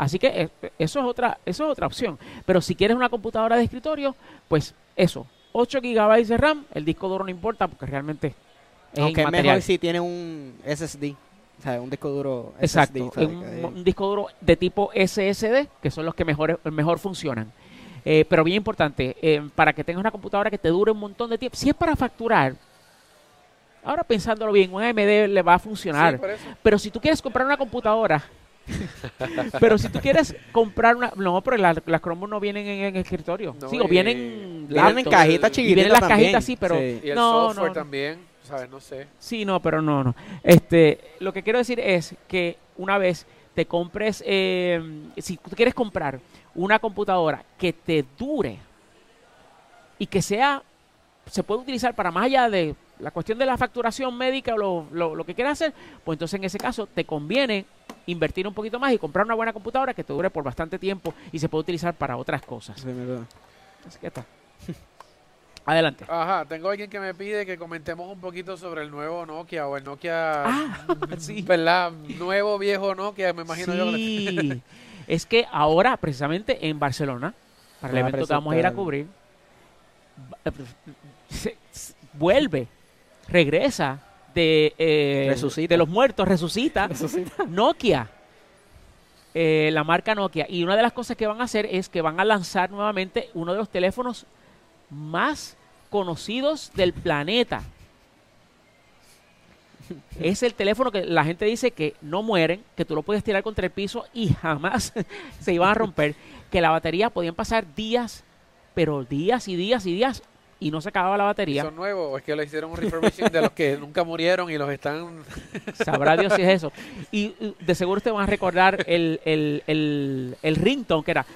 Así que eh, eso es otra eso es otra opción. Pero si quieres una computadora de escritorio, pues eso, 8 GB de RAM, el disco duro no importa porque realmente es Aunque es mejor si tiene un SSD, o sea, un disco duro Exacto, SSD. ¿sabes? un, Que- un disco duro de tipo SSD, que son los que mejor, mejor funcionan. Eh, pero bien importante, eh, para que tengas una computadora que te dure un montón de tiempo. Si es para facturar, ahora pensándolo bien, un AMD le va a funcionar. Sí. Pero si tú quieres comprar una computadora, pero si tú quieres comprar una, no, pero la- las Chromebooks no vienen en, en escritorio, No, sí, o vienen Vienen en cajitas chiquititas vienen las también. cajitas, sí, pero Sí. Y el no, software no, también, ¿sabes? No sé. Sí, no, pero no, no. Este, lo que quiero decir es que una vez te compres, eh, si tú quieres comprar una computadora que te dure y que sea, se puede utilizar para más allá de la cuestión de la facturación médica o lo, lo, lo que quieras hacer, pues entonces en ese caso te conviene invertir un poquito más y comprar una buena computadora que te dure por bastante tiempo y se puede utilizar para otras cosas. Sí, verdad. Así que ya está. Adelante. Ajá, tengo alguien que me pide que comentemos un poquito sobre el nuevo Nokia o el Nokia, Ah, sí. ¿verdad? Nuevo, viejo Nokia, me imagino yo. que es que ahora, precisamente en Barcelona, para el evento que vamos a ir a cubrir, se- se- vuelve, regresa de, eh, Resucita. de los muertos, resucita Resucita. Nokia. eh, la marca Nokia. Y una de las cosas que van a hacer es que van a lanzar nuevamente uno de los teléfonos más conocidos del planeta. Es el teléfono que la gente dice que no mueren, que tú lo puedes tirar contra el piso y jamás se iban a romper, que la batería podían pasar días, pero días y días y días y no se acababa la batería. ¿Son nuevos o es que le hicieron un refurbishing de los que nunca murieron y los están... Sabrá Dios si es eso. Y de seguro ustedes van a recordar el, el, el, el ringtone que era.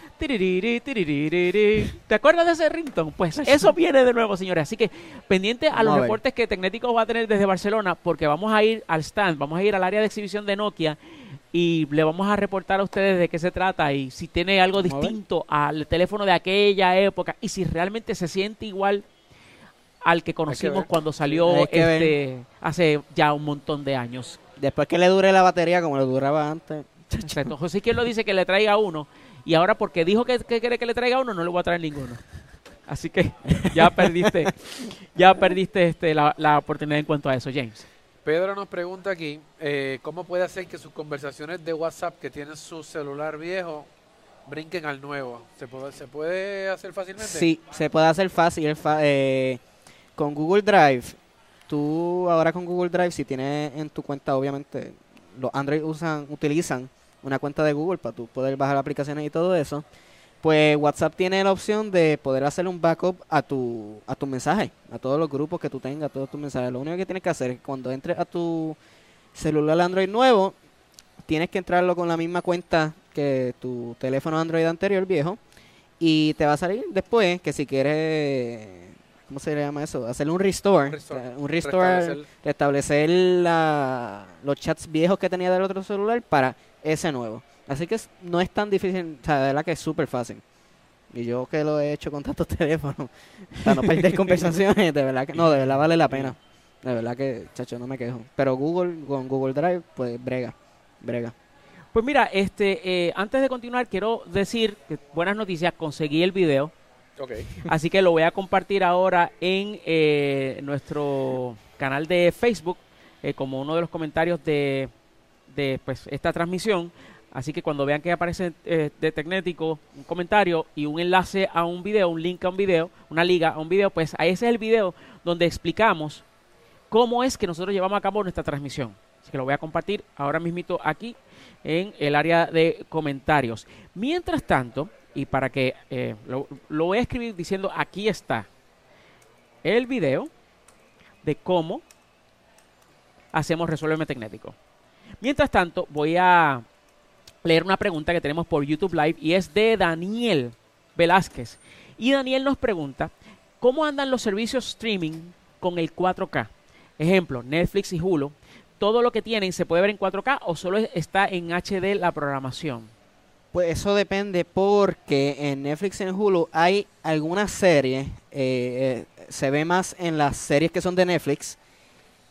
¿Te acuerdas de ese ringtone? Pues eso viene de nuevo, señores. Así que pendiente a los a reportes que Tecnético va a tener desde Barcelona, porque vamos a ir al stand, vamos a ir al área de exhibición de Nokia y le vamos a reportar a ustedes de qué se trata y si tiene algo distinto al teléfono de aquella época y si realmente se siente igual al que conocimos cuando salió este hace ya un montón de años. Después que le dure la batería como le duraba antes. Exacto. José Izquierdo dice que le traiga uno y ahora porque dijo que, que quiere que le traiga uno, no le voy a traer ninguno. Así que ya perdiste, ya perdiste este, la, la oportunidad en cuanto a eso, James. Pedro nos pregunta aquí, eh, ¿cómo puede hacer que sus conversaciones de WhatsApp que tienen su celular viejo brinquen al nuevo? ¿Se puede, se puede hacer fácilmente? Sí, se puede hacer fácil. eh, con Google Drive, tú ahora con Google Drive, si tienes en tu cuenta, obviamente, los Android usan, utilizan una cuenta de Google para tú poder bajar aplicaciones y todo eso. Pues WhatsApp tiene la opción de poder hacer un backup a tu, a tu mensaje, a todos los grupos que tú tengas, a todos tus mensajes. Lo único que tienes que hacer es cuando entres a tu celular Android nuevo, tienes que entrarlo con la misma cuenta que tu teléfono Android anterior viejo Y te va a salir después que si quieres, ¿cómo se le llama eso? Hacerle un restore. Un restore, Restablecer- restablecer la- los chats viejos que tenía del otro celular para ese nuevo. Así que no es tan difícil, o sea, de verdad que es súper fácil. Y yo que lo he hecho con tantos teléfonos, para no perder conversaciones, de verdad que no, de verdad vale la pena. De verdad que, chacho, no me quejo. Pero Google, con Google Drive, pues brega, brega. Pues mira, este, eh, antes de continuar, quiero decir que buenas noticias, conseguí el video. Así que lo voy a compartir ahora en eh, nuestro canal de Facebook eh, como uno de los comentarios de, de pues, esta transmisión. Así que cuando vean que aparece eh, de Tecnético un comentario y un enlace a un video, un link a un video, una liga a un video, pues ahí ese es el video donde explicamos cómo es que nosotros llevamos a cabo nuestra transmisión. Así que lo voy a compartir ahora mismito aquí en el área de comentarios. Mientras tanto, y para que eh, lo, lo voy a escribir diciendo aquí está el video de cómo hacemos Resuélveme Tecnético. Mientras tanto, voy a leer una pregunta que tenemos por YouTube Live y es de Daniel Velázquez. Y Daniel nos pregunta, ¿cómo andan los servicios streaming con el 4K? Ejemplo, Netflix y Hulu. ¿Todo lo que tienen se puede ver en 4K o solo está en HD la programación? Pues eso depende porque en Netflix y en Hulu hay algunas series, eh, eh, se ve más en las series que son de Netflix,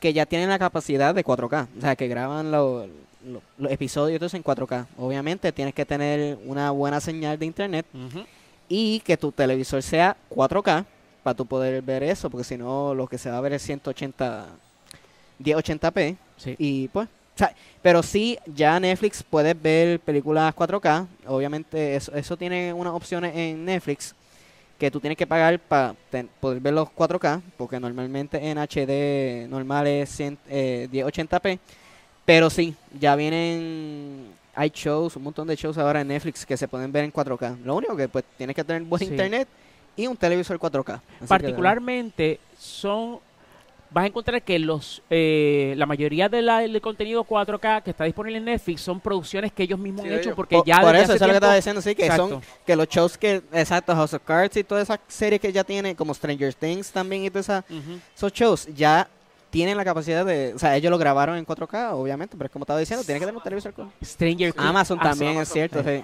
que ya tienen la capacidad de 4K, o sea, que graban lo- lo- los episodios eso en 4K. Obviamente tienes que tener una buena señal de internet y que tu televisor sea 4K para tú poder ver eso, porque si no lo que se va a ver es 180, 1080p. Sí. Y pues, o sea, pero sí, ya Netflix puedes ver películas 4K. Obviamente, eso, eso tiene unas opciones en Netflix que tú tienes que pagar para poder ver los 4K, porque normalmente en HD normal es 100, eh, 1080p. Pero sí, ya vienen. Hay shows, un montón de shows ahora en Netflix que se pueden ver en 4K. Lo único que pues tienes que tener buen Sí. internet y un televisor 4K. Así que, Particularmente son vas a encontrar que los eh, la mayoría de la- del contenido 4K que está disponible en Netflix son producciones que ellos mismos Sí, han de hecho porque por, ya por eso, eso es lo que tiempo- estaba diciendo, sí, que Exacto. son que los shows que, exacto, House of Cards y todas esas series que ya tiene, como Stranger Things también y todas esas, esos shows, ya tienen la capacidad de, o sea, ellos lo grabaron en 4K, obviamente, pero es como estaba diciendo, tiene que tener un televisor con Stranger Things. Amazon Ah, también, Amazon. es cierto, sí.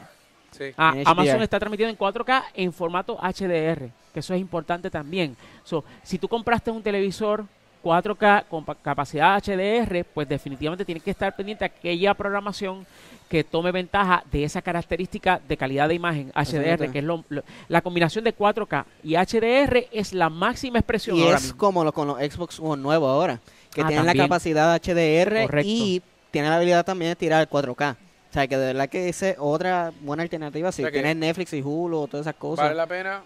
Sí. Ah, Amazon está transmitiendo en 4K en formato HDR, que eso es importante también. So, si tú compraste un televisor 4K con pa- capacidad HDR, pues definitivamente tienes que estar pendiente de aquella programación que tome ventaja de esa característica de calidad de imagen HDR, que es lo- lo- la combinación de 4K y HDR es la máxima expresión Y ahora es mismo. como lo con los Xbox One nuevos ahora, que Ah, tienen la capacidad HDR Correcto. y tienen la habilidad también de tirar 4K. O sea, que de verdad que esa es otra buena alternativa si O sea que- tienes Netflix y Hulu o todas esas cosas. Vale la pena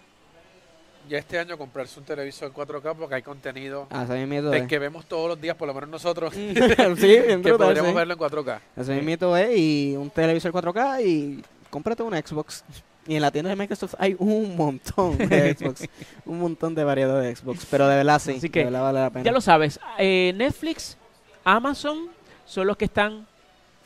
ya este año comprarse un televisor 4K porque hay contenido del es. que vemos todos los días, por lo menos nosotros, sí, que brutal, podríamos sí. verlo en 4K. Así mismo es, y un televisor 4K y cómprate una Xbox. Y en la tienda de Microsoft hay un montón de Xbox, un montón de variedad de Xbox, pero de verdad sí, Así que de verdad vale la pena. Ya lo sabes, eh, Netflix, Amazon son los que están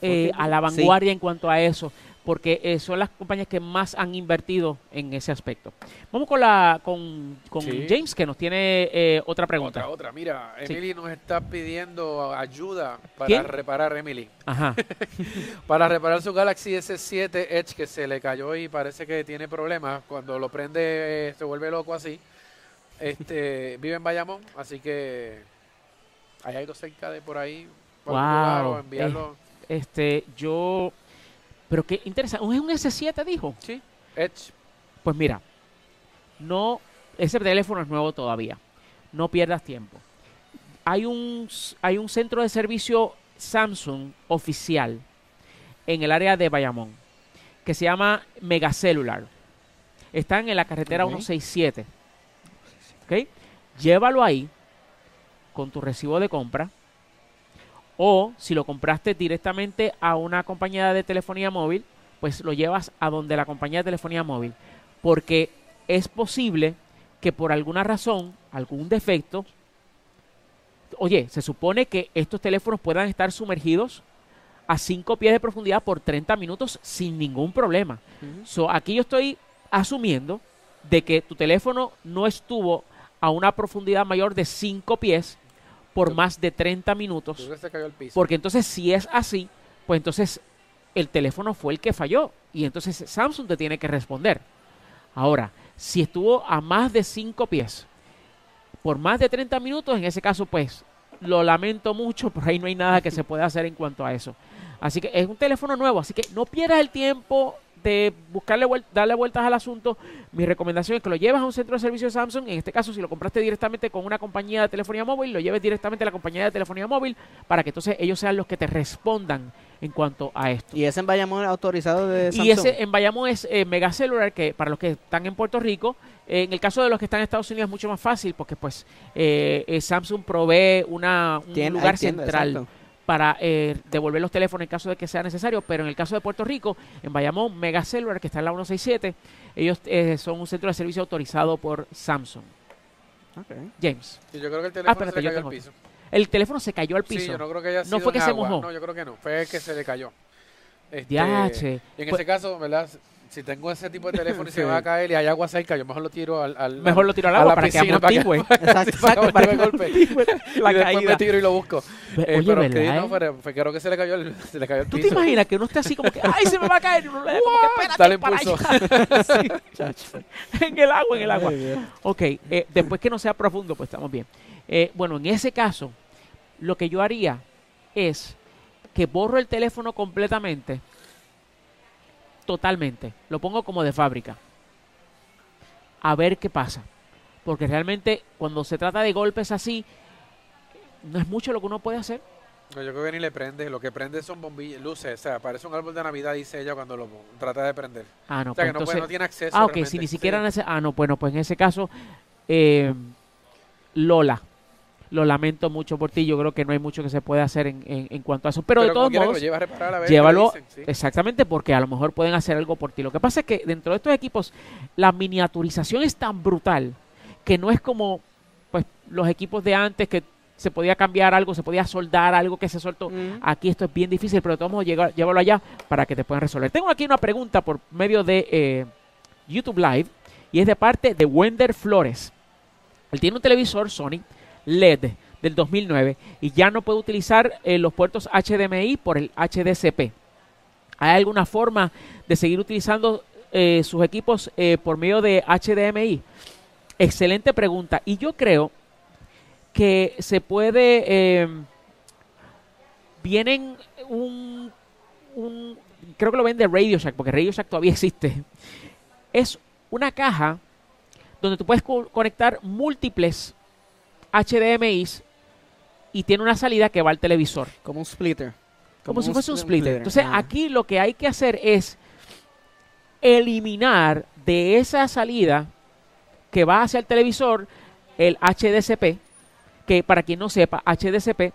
eh, a la vanguardia en cuanto a eso, porque eh, son las compañías que más han invertido en ese aspecto. Vamos con la con, con Sí. James que nos tiene eh, otra pregunta. Otra, otra. Mira, Sí. Emily nos está pidiendo ayuda para ¿Quién? reparar, Emily, Ajá. para reparar su Galaxy S7 Edge que se le cayó y parece que tiene problemas. Cuando lo prende eh, se vuelve loco así. Este, vive en Bayamón, así que hay algo cerca de por ahí. algún Wow. enviarlo. Este, yo pero qué interesante, ¿es un S7 dijo? Sí, Edge. Pues mira, no, ese teléfono es nuevo todavía. No pierdas tiempo. Hay un, hay un centro de servicio Samsung oficial en el área de Bayamón que se llama Megacellular. Están en la carretera Ok. 167. ¿Ok? Llévalo ahí con tu recibo de compra. O si lo compraste directamente a una compañía de telefonía móvil, pues lo llevas a donde la compañía de telefonía móvil. Porque es posible que por alguna razón, algún defecto, oye, se supone que estos teléfonos puedan estar sumergidos a 5 pies de profundidad por 30 minutos sin ningún problema. So, aquí yo estoy asumiendo de que tu teléfono no estuvo a una profundidad mayor de 5 pies por más de 30 minutos. Porque entonces si es así, pues entonces el teléfono fue el que falló y entonces Samsung te tiene que responder. Ahora, si estuvo a más de 5 pies por más de 30 minutos, en ese caso pues lo lamento mucho, por ahí no hay nada que se pueda hacer en cuanto a eso. Así que es un teléfono nuevo, así que no pierdas el tiempo de buscarle darle vueltas al asunto. Mi recomendación es que lo lleves a un centro de servicio de Samsung. En este caso, si lo compraste directamente con una compañía de telefonía móvil, lo lleves directamente a la compañía de telefonía móvil para que entonces ellos sean los que te respondan en cuanto a esto. Y ese en Bayamón autorizado de Samsung. Y ese en Bayamón es eh, Mega Cellular, que para los que están en Puerto Rico, eh, en el caso de los que están en Estados Unidos es mucho más fácil porque pues eh, eh, Samsung provee una, un lugar central exacto. Para eh, devolver los teléfonos en caso de que sea necesario, pero en el caso de Puerto Rico, en Bayamón, Mega Cellular, que está en la 167, ellos eh, son un centro de servicio autorizado por Samsung. James, Sí, yo creo que el teléfono espérate, se cayó al piso. el teléfono se cayó al piso. Sí, yo no creo que haya No sido fue que se mojó. No, yo creo que no. Fue que se le cayó. Este. Y en Pues- ese caso, ¿verdad? Si tengo ese tipo de teléfono y se va a caer y hay agua cerca, yo mejor lo tiro al, al- Mejor lo tiro al a agua la para que piscina, para que- Exacto, para exacto, que para me que golpe. la y después caída. me tiro y lo busco. Eh, Oye, pero ¿verdad, que eh? no, fue- creo que se le cayó el, se le cayó el ¿Tú te imaginas que uno esté así como que, ay, se me va a caer? Y uno le da como que, espérate, para. Sí, en el agua, en el agua. Ok, eh, después que no sea profundo, pues estamos bien. Eh, bueno, en ese caso, lo que yo haría es que borro el teléfono completamente, totalmente. Lo pongo como de fábrica. A ver qué pasa. Porque realmente cuando se trata de golpes así, no es mucho lo que uno puede hacer. No, yo creo que ni le prende. Lo que prende son bombillas, luces. O sea, parece un árbol de Navidad, dice ella cuando lo trata de prender. Ah, no, o sea, pues que no, puede- entonces... no tiene acceso. Ah, ok, realmente. si ni Sí. siquiera... nece- Ah, no, bueno, pues en ese caso, eh, Lola. Lo lamento mucho por ti. Yo creo que no hay mucho que se puede hacer en, en- en cuanto a eso. Pero, de todos modos, lleva a a llévalo dicen, sí. exactamente porque a lo mejor pueden hacer algo por ti. Lo que pasa es que dentro de estos equipos la miniaturización es tan brutal que no es como pues los equipos de antes que se podía cambiar algo, se podía soldar algo que se soltó. Mm. Aquí esto es bien difícil, pero de todos modos llévalo allá para que te puedan resolver. Tengo aquí una pregunta por medio de eh, YouTube Live y es de parte de Wender Flores. Él tiene un televisor Sony LED del 2009 y ya no puede utilizar eh, los puertos HDMI por el HDCP. ¿Hay alguna forma de seguir utilizando eh, sus equipos eh, por medio de HDMI? Excelente pregunta. Y yo creo que se puede... eh, vienen un, Creo que lo vende Radio Shack, porque Radio Shack todavía existe. Es una caja donde tú puedes co- conectar múltiples HDMIs y tiene una salida que va al televisor. Como un splitter. Como si fuese un spl- splitter. Entonces, Ah. aquí lo que hay que hacer es eliminar de esa salida que va hacia el televisor el HDCP, que para quien no sepa, HDCP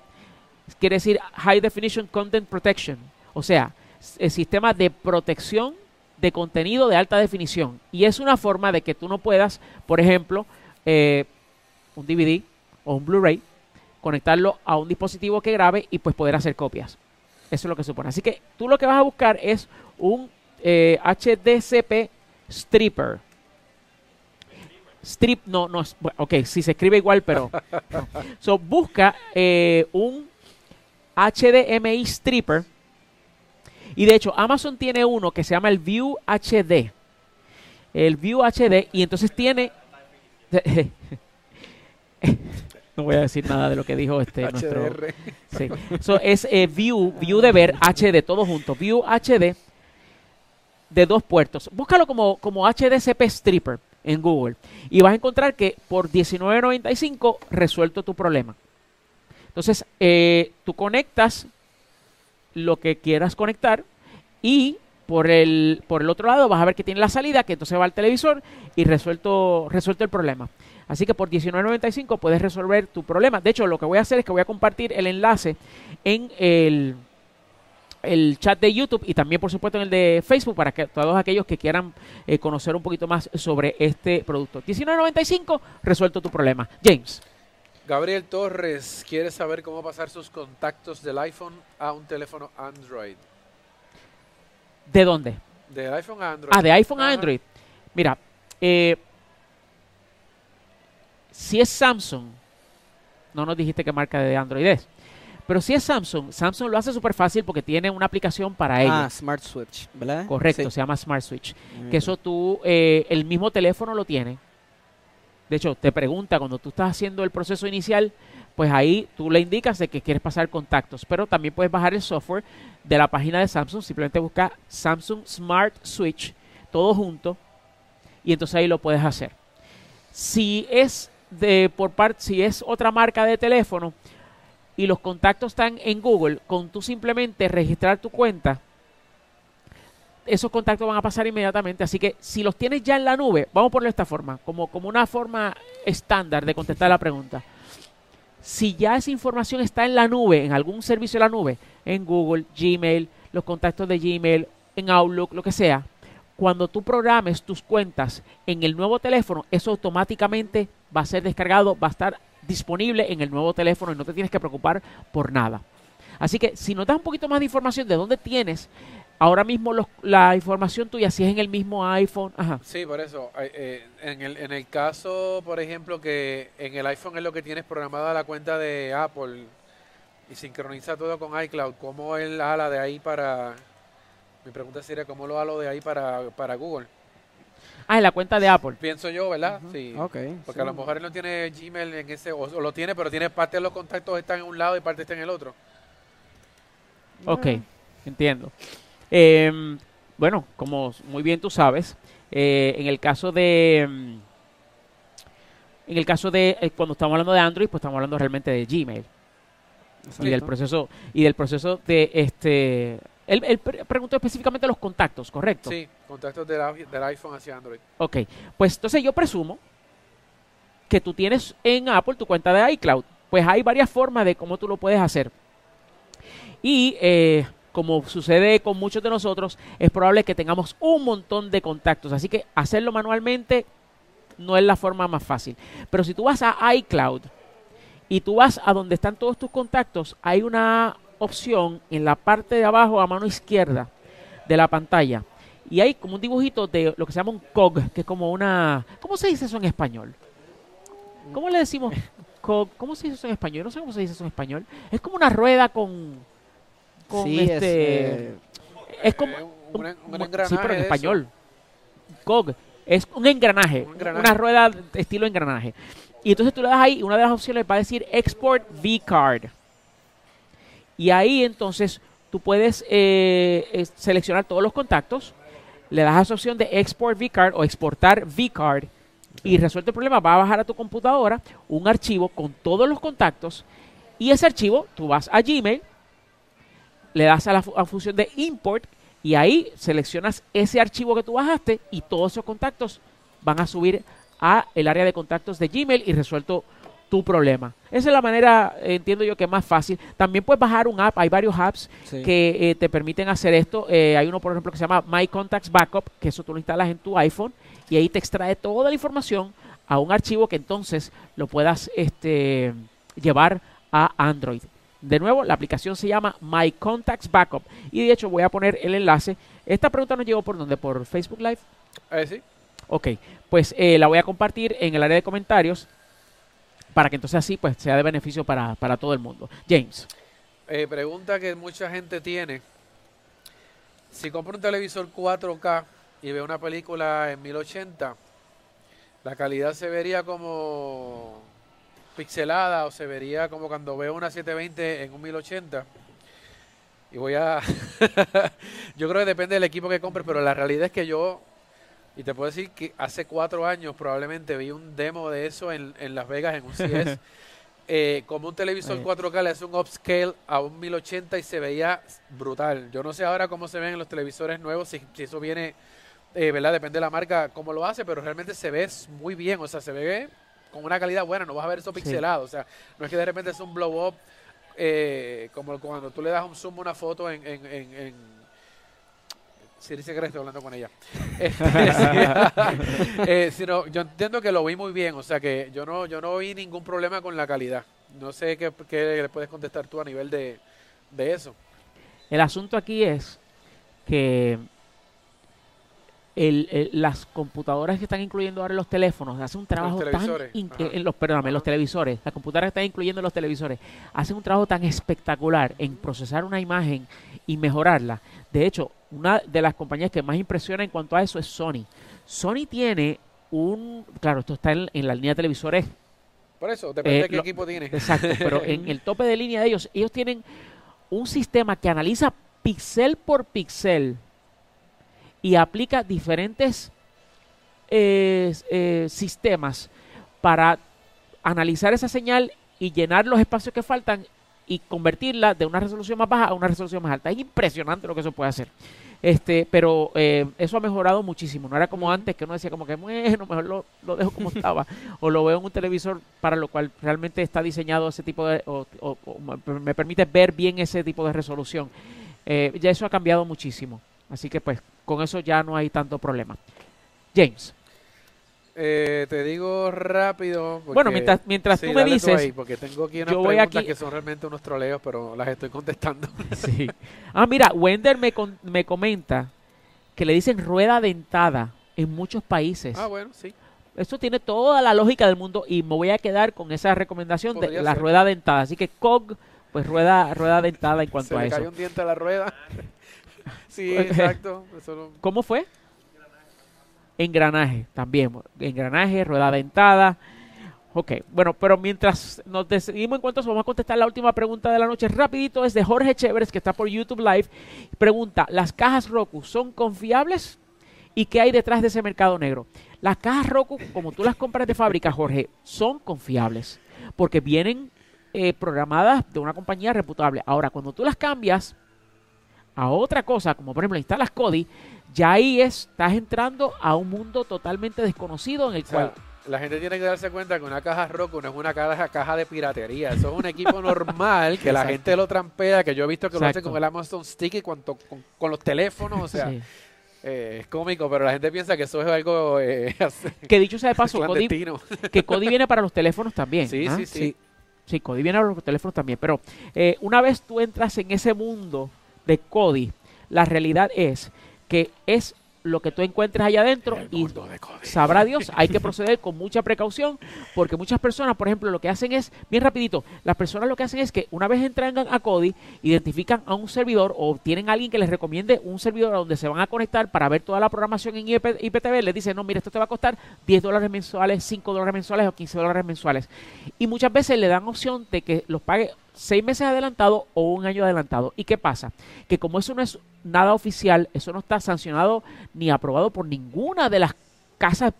quiere decir High Definition Content Protection, o sea, el sistema de protección de contenido de alta definición. Y es una forma de que tú no puedas, por ejemplo, eh, un DVD o un Blu-ray, conectarlo a un dispositivo que grabe y pues poder hacer copias. Eso es lo que supone. Así que tú lo que vas a buscar es un eh, HDCP stripper. Strip, no, no, es- bueno, ok, sí se escribe igual, pero... no. So, busca eh, un HDMI stripper. Y de hecho, Amazon tiene uno que se llama el View HD. El View HD, y entonces tiene... no voy a decir nada de lo que dijo este nuestro... Sí. So, es eh, View, View de ver HD, todo junto. View HD de dos puertos. Búscalo como, como HDCP Stripper en Google. Y vas a encontrar que por $19.95 resuelto tu problema. Entonces, eh, tú conectas lo que quieras conectar y por el, por el otro lado vas a ver que tiene la salida, que entonces va al televisor y resuelto, resuelto el problema. Así que por $19.95 puedes resolver tu problema. De hecho, lo que voy a hacer es que voy a compartir el enlace en el, el chat de YouTube y también, por supuesto, en el de Facebook para que todos aquellos que quieran eh, conocer un poquito más sobre este producto. $19.95, resuelto tu problema. James. Gabriel Torres quiere saber cómo pasar sus contactos del iPhone a un teléfono Android. ¿De dónde? Del iPhone a Android. Ah, de iPhone a. Android. Mira, eh, si es Samsung, no nos dijiste qué marca de Android es, pero si es Samsung, Samsung lo hace súper fácil porque tiene una aplicación para Ah, ellos. Smart Switch, ¿verdad? Correcto, Sí. se llama Smart Switch. Mm. Que eso tú, eh, el mismo teléfono lo tiene. De hecho, te pregunta cuando tú estás haciendo el proceso inicial, pues ahí tú le indicas de que quieres pasar contactos. Pero también puedes bajar el software de la página de Samsung. Simplemente busca Samsung Smart Switch, todo junto, y entonces ahí lo puedes hacer. Si es de por parte, si es otra marca de teléfono y los contactos están en Google, con tú simplemente registrar tu cuenta, esos contactos van a pasar inmediatamente. Así que si los tienes ya en la nube, vamos a ponerlo de esta forma, como, como una forma estándar de contestar la pregunta. Si ya esa información está en la nube, en algún servicio de la nube, en Google, Gmail, los contactos de Gmail, en Outlook, lo que sea, cuando tú programes tus cuentas en el nuevo teléfono, eso automáticamente va a ser descargado, va a estar disponible en el nuevo teléfono y no te tienes que preocupar por nada. Así que si nos das un poquito más de información de dónde tienes ahora mismo los- la información tuya, si es en el mismo iPhone, ajá, Sí, por eso. eh, eh, en, el, en el caso, por ejemplo, que en el iPhone es lo que tienes programada la cuenta de Apple y sincroniza todo con iCloud, ¿cómo él ala de ahí para... Mi pregunta sería, ¿cómo lo halo de ahí para, para Google? Ah, en la cuenta de Apple. Pienso yo, ¿verdad? Sí. Ok. Porque sí. a lo mejor él no tiene Gmail en ese, o, o lo tiene, pero tiene parte de los contactos están en un lado y parte está en el otro. Ok, entiendo. Em, bueno, como muy bien tú sabes, eh, en el caso de... mm, En el caso de eh, cuando estamos hablando de Android, pues estamos hablando realmente de Gmail y del Exacto. proceso y del proceso de este. Él, él pre- preguntó específicamente los contactos, ¿correcto? Sí, contactos del, del iPhone hacia Android. Ok, pues entonces yo presumo que tú tienes en Apple tu cuenta de iCloud. Pues hay varias formas de cómo tú lo puedes hacer. Y eh, como sucede con muchos de nosotros, es probable que tengamos un montón de contactos. Así que hacerlo manualmente no es la forma más fácil. Pero si tú vas a iCloud y tú vas a donde están todos tus contactos, hay una opción en la parte de abajo a mano izquierda de la pantalla. Y hay como un dibujito de lo que se llama un cog, que es como una... ¿Cómo se dice eso en español? ¿Cómo le decimos cog? ¿Cómo se dice eso en español? Yo No sé cómo se dice eso en español. Es como una rueda con... con Sí, es, este... eh, es como... Eh, un, un- un engranaje sí, pero en español. Cog. Es un engranaje, Un engranaje. Una rueda estilo engranaje. Y entonces tú le das ahí, una de las opciones va a decir Export V-Card. Y ahí entonces tú puedes eh, eh, seleccionar todos los contactos, le das a esa opción de Export V-Card o exportar V-Card y resuelto el problema, va a bajar a tu computadora un archivo con todos los contactos y ese archivo tú vas a Gmail, le das a la a función de import y ahí seleccionas ese archivo que tú bajaste y todos esos contactos van a subir a el área de contactos de Gmail y resuelto tu problema. Esa es la manera, entiendo yo, que es más fácil. También puedes bajar un app, hay varios apps sí. que eh, te permiten hacer esto. Eh, hay uno, por ejemplo, que se llama My Contacts Backup, que eso tú lo instalas en tu iPhone y ahí te extrae toda la información a un archivo que entonces lo puedas este, llevar a Android. De nuevo, la aplicación se llama My Contacts Backup y de hecho voy a poner el enlace. Esta pregunta nos llegó por dónde? ¿Por Facebook Live? Eh, sí. Ok, pues eh, la voy a compartir en el área de comentarios para que entonces así pues sea de beneficio para, para todo el mundo. James. Eh, pregunta que mucha gente tiene. Si compro un televisor 4K y veo una película en 1080, ¿la calidad se vería como pixelada o se vería como cuando veo una 720 en un 1080? Y voy a... yo creo que depende del equipo que compres, pero la realidad es que yo... Y te puedo decir que hace cuatro años probablemente vi un demo de eso en, en Las Vegas en un CS. eh, como un televisor Eh. 4K le hace un upscale a un 1080 y se veía brutal. Yo no sé ahora cómo se ven en los televisores nuevos, si, si eso viene, eh, ¿verdad? Depende de la marca cómo lo hace, pero realmente se ve muy bien, o sea, se ve con una calidad buena, no vas a ver eso Sí. pixelado, o sea, no es que de repente es un blow up, eh, como cuando tú le das un zoom a una foto en... en, en, Sí, dice que estoy hablando con ella. Este, eh, sino, yo entiendo que lo vi muy bien, o sea que yo no, yo no vi ningún problema con la calidad. No sé qué, qué le puedes contestar tú a nivel de, de eso. El asunto aquí es que el- el- las computadoras que están incluyendo ahora en los teléfonos hacen un trabajo tan en los perdóname, Ajá. los televisores, las computadoras que están incluyendo en los televisores hacen un trabajo tan espectacular en procesar una imagen y mejorarla. De hecho, una de las compañías que más impresiona en cuanto a eso es Sony. Sony tiene un, claro, esto está en, en la línea de televisores Por eso, depende Eh, de qué lo- equipo tiene. Exacto, pero en el tope de línea de ellos, ellos tienen un sistema que analiza píxel por píxel y aplica diferentes eh, eh, sistemas para analizar esa señal y llenar los espacios que faltan y convertirla de una resolución más baja a una resolución más alta. Es impresionante lo que eso puede hacer. Este, pero eh, eso ha mejorado muchísimo. No era como antes que uno decía como que bueno, mejor lo, lo dejo como estaba o lo veo en un televisor para lo cual realmente está diseñado ese tipo de o, o- o me- permite ver bien ese tipo de resolución. Eh, ya eso ha cambiado muchísimo. Así que pues con eso ya no hay tanto problema. James, Eh, te digo rápido. Bueno, mientras- mientras Sí, tú me dices, ahí, porque tengo aquí unas yo voy preguntas aquí- que son realmente unos troleos, pero las estoy contestando. Sí. Ah, mira, Wender me, con- me comenta que le dicen rueda dentada en muchos países. ah, bueno, sí. Eso tiene toda la lógica del mundo y me voy a quedar con esa recomendación de la ser. rueda dentada. Así que COG, pues rueda, rueda dentada en cuanto Se a le eso. cayó un diente a la rueda. sí, exacto. Lo- ¿Cómo fue? Engranaje, también. Engranaje, rueda dentada. Ok, bueno, pero mientras nos decidimos en cuanto vamos a contestar la última pregunta de la noche. Rapidito, es de Jorge Chéveres, que está por YouTube Live. Pregunta, ¿las cajas Roku son confiables? ¿Y qué hay detrás de ese mercado negro? Las cajas Roku, como tú las compras de fábrica, Jorge, son confiables. Porque vienen eh, programadas de una compañía reputable. Ahora, cuando tú las cambias a otra cosa, como por ejemplo instalas Kodi, ya ahí es- estás entrando a un mundo totalmente desconocido en el o sea, cual la gente tiene que darse cuenta que una caja Roku no es una caja, caja de piratería. Eso es un equipo normal que la gente lo trampea, que yo he visto que lo hacen con el Amazon Stick y cuanto- con, con los teléfonos. O sea, Sí. eh, es cómico, pero la gente piensa que eso es algo eh, que dicho sea de paso, clandestino. que Kodi viene para los teléfonos también. Sí, ¿ah? sí, sí. Sí, Kodi viene para los teléfonos también. Pero eh, una vez tú entras en ese mundo de Kodi, la realidad es que es lo que tú encuentres allá adentro y Cody. sabrá Dios, hay que proceder con mucha precaución, porque muchas personas, por ejemplo, lo que hacen es, bien rapidito, las personas lo que hacen es que una vez entran a Kodi, identifican a un servidor o tienen a alguien que les recomiende un servidor a donde se van a conectar para ver toda la programación en IP IPTV, les dicen, no, mira, esto te va a costar 10 dólares mensuales, 5 dólares mensuales o 15 dólares mensuales. Y muchas veces le dan opción de que los pague seis meses adelantado o un año adelantado. ¿Y qué pasa? Que como eso no es nada oficial, eso no está sancionado ni aprobado por ninguna de las casas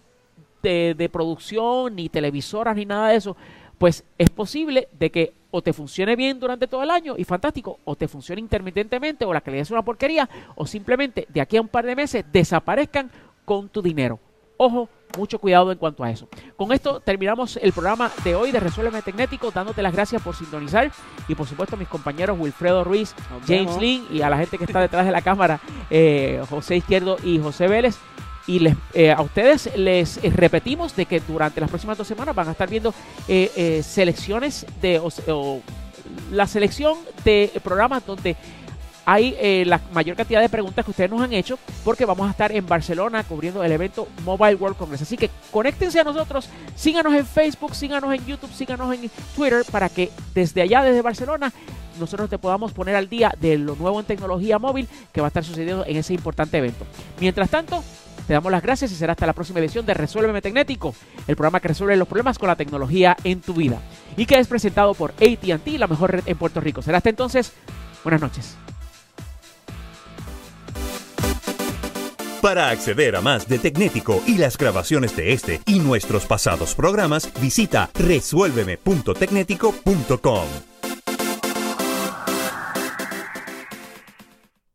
de, de producción, ni televisoras, ni nada de eso, pues es posible de que o te funcione bien durante todo el año y fantástico, o te funcione intermitentemente, o la calidad es una porquería, o simplemente de aquí a un par de meses desaparezcan con tu dinero. Ojo, mucho cuidado en cuanto a eso. Con esto terminamos el programa de hoy de Resuélveme Tecnético, dándote las gracias por sintonizar y por supuesto a mis compañeros Wilfredo Ruiz, James. Lin y a la gente que está detrás de la cámara, eh, José Izquierdo y José Vélez. Y les, eh, a ustedes les eh, repetimos de que durante las próximas dos semanas van a estar viendo eh, selecciones de o, o la selección de programas donde hay eh, la mayor cantidad de preguntas que ustedes nos han hecho porque vamos a estar en Barcelona cubriendo el evento Mobile World Congress. Así que conéctense a nosotros, síganos en Facebook, síganos en YouTube, síganos en Twitter para que desde allá, desde Barcelona, nosotros te podamos poner al día de lo nuevo en tecnología móvil que va a estar sucediendo en ese importante evento. Mientras tanto, te damos las gracias y será hasta la próxima edición de Resuélveme Tecnético, el programa que resuelve los problemas con la tecnología en tu vida y que es presentado por ATT, la mejor red en Puerto Rico. Será hasta entonces, buenas noches. Para acceder a más de Tecnético y las grabaciones de este y nuestros pasados programas, visita resuélveme.tecnético.com.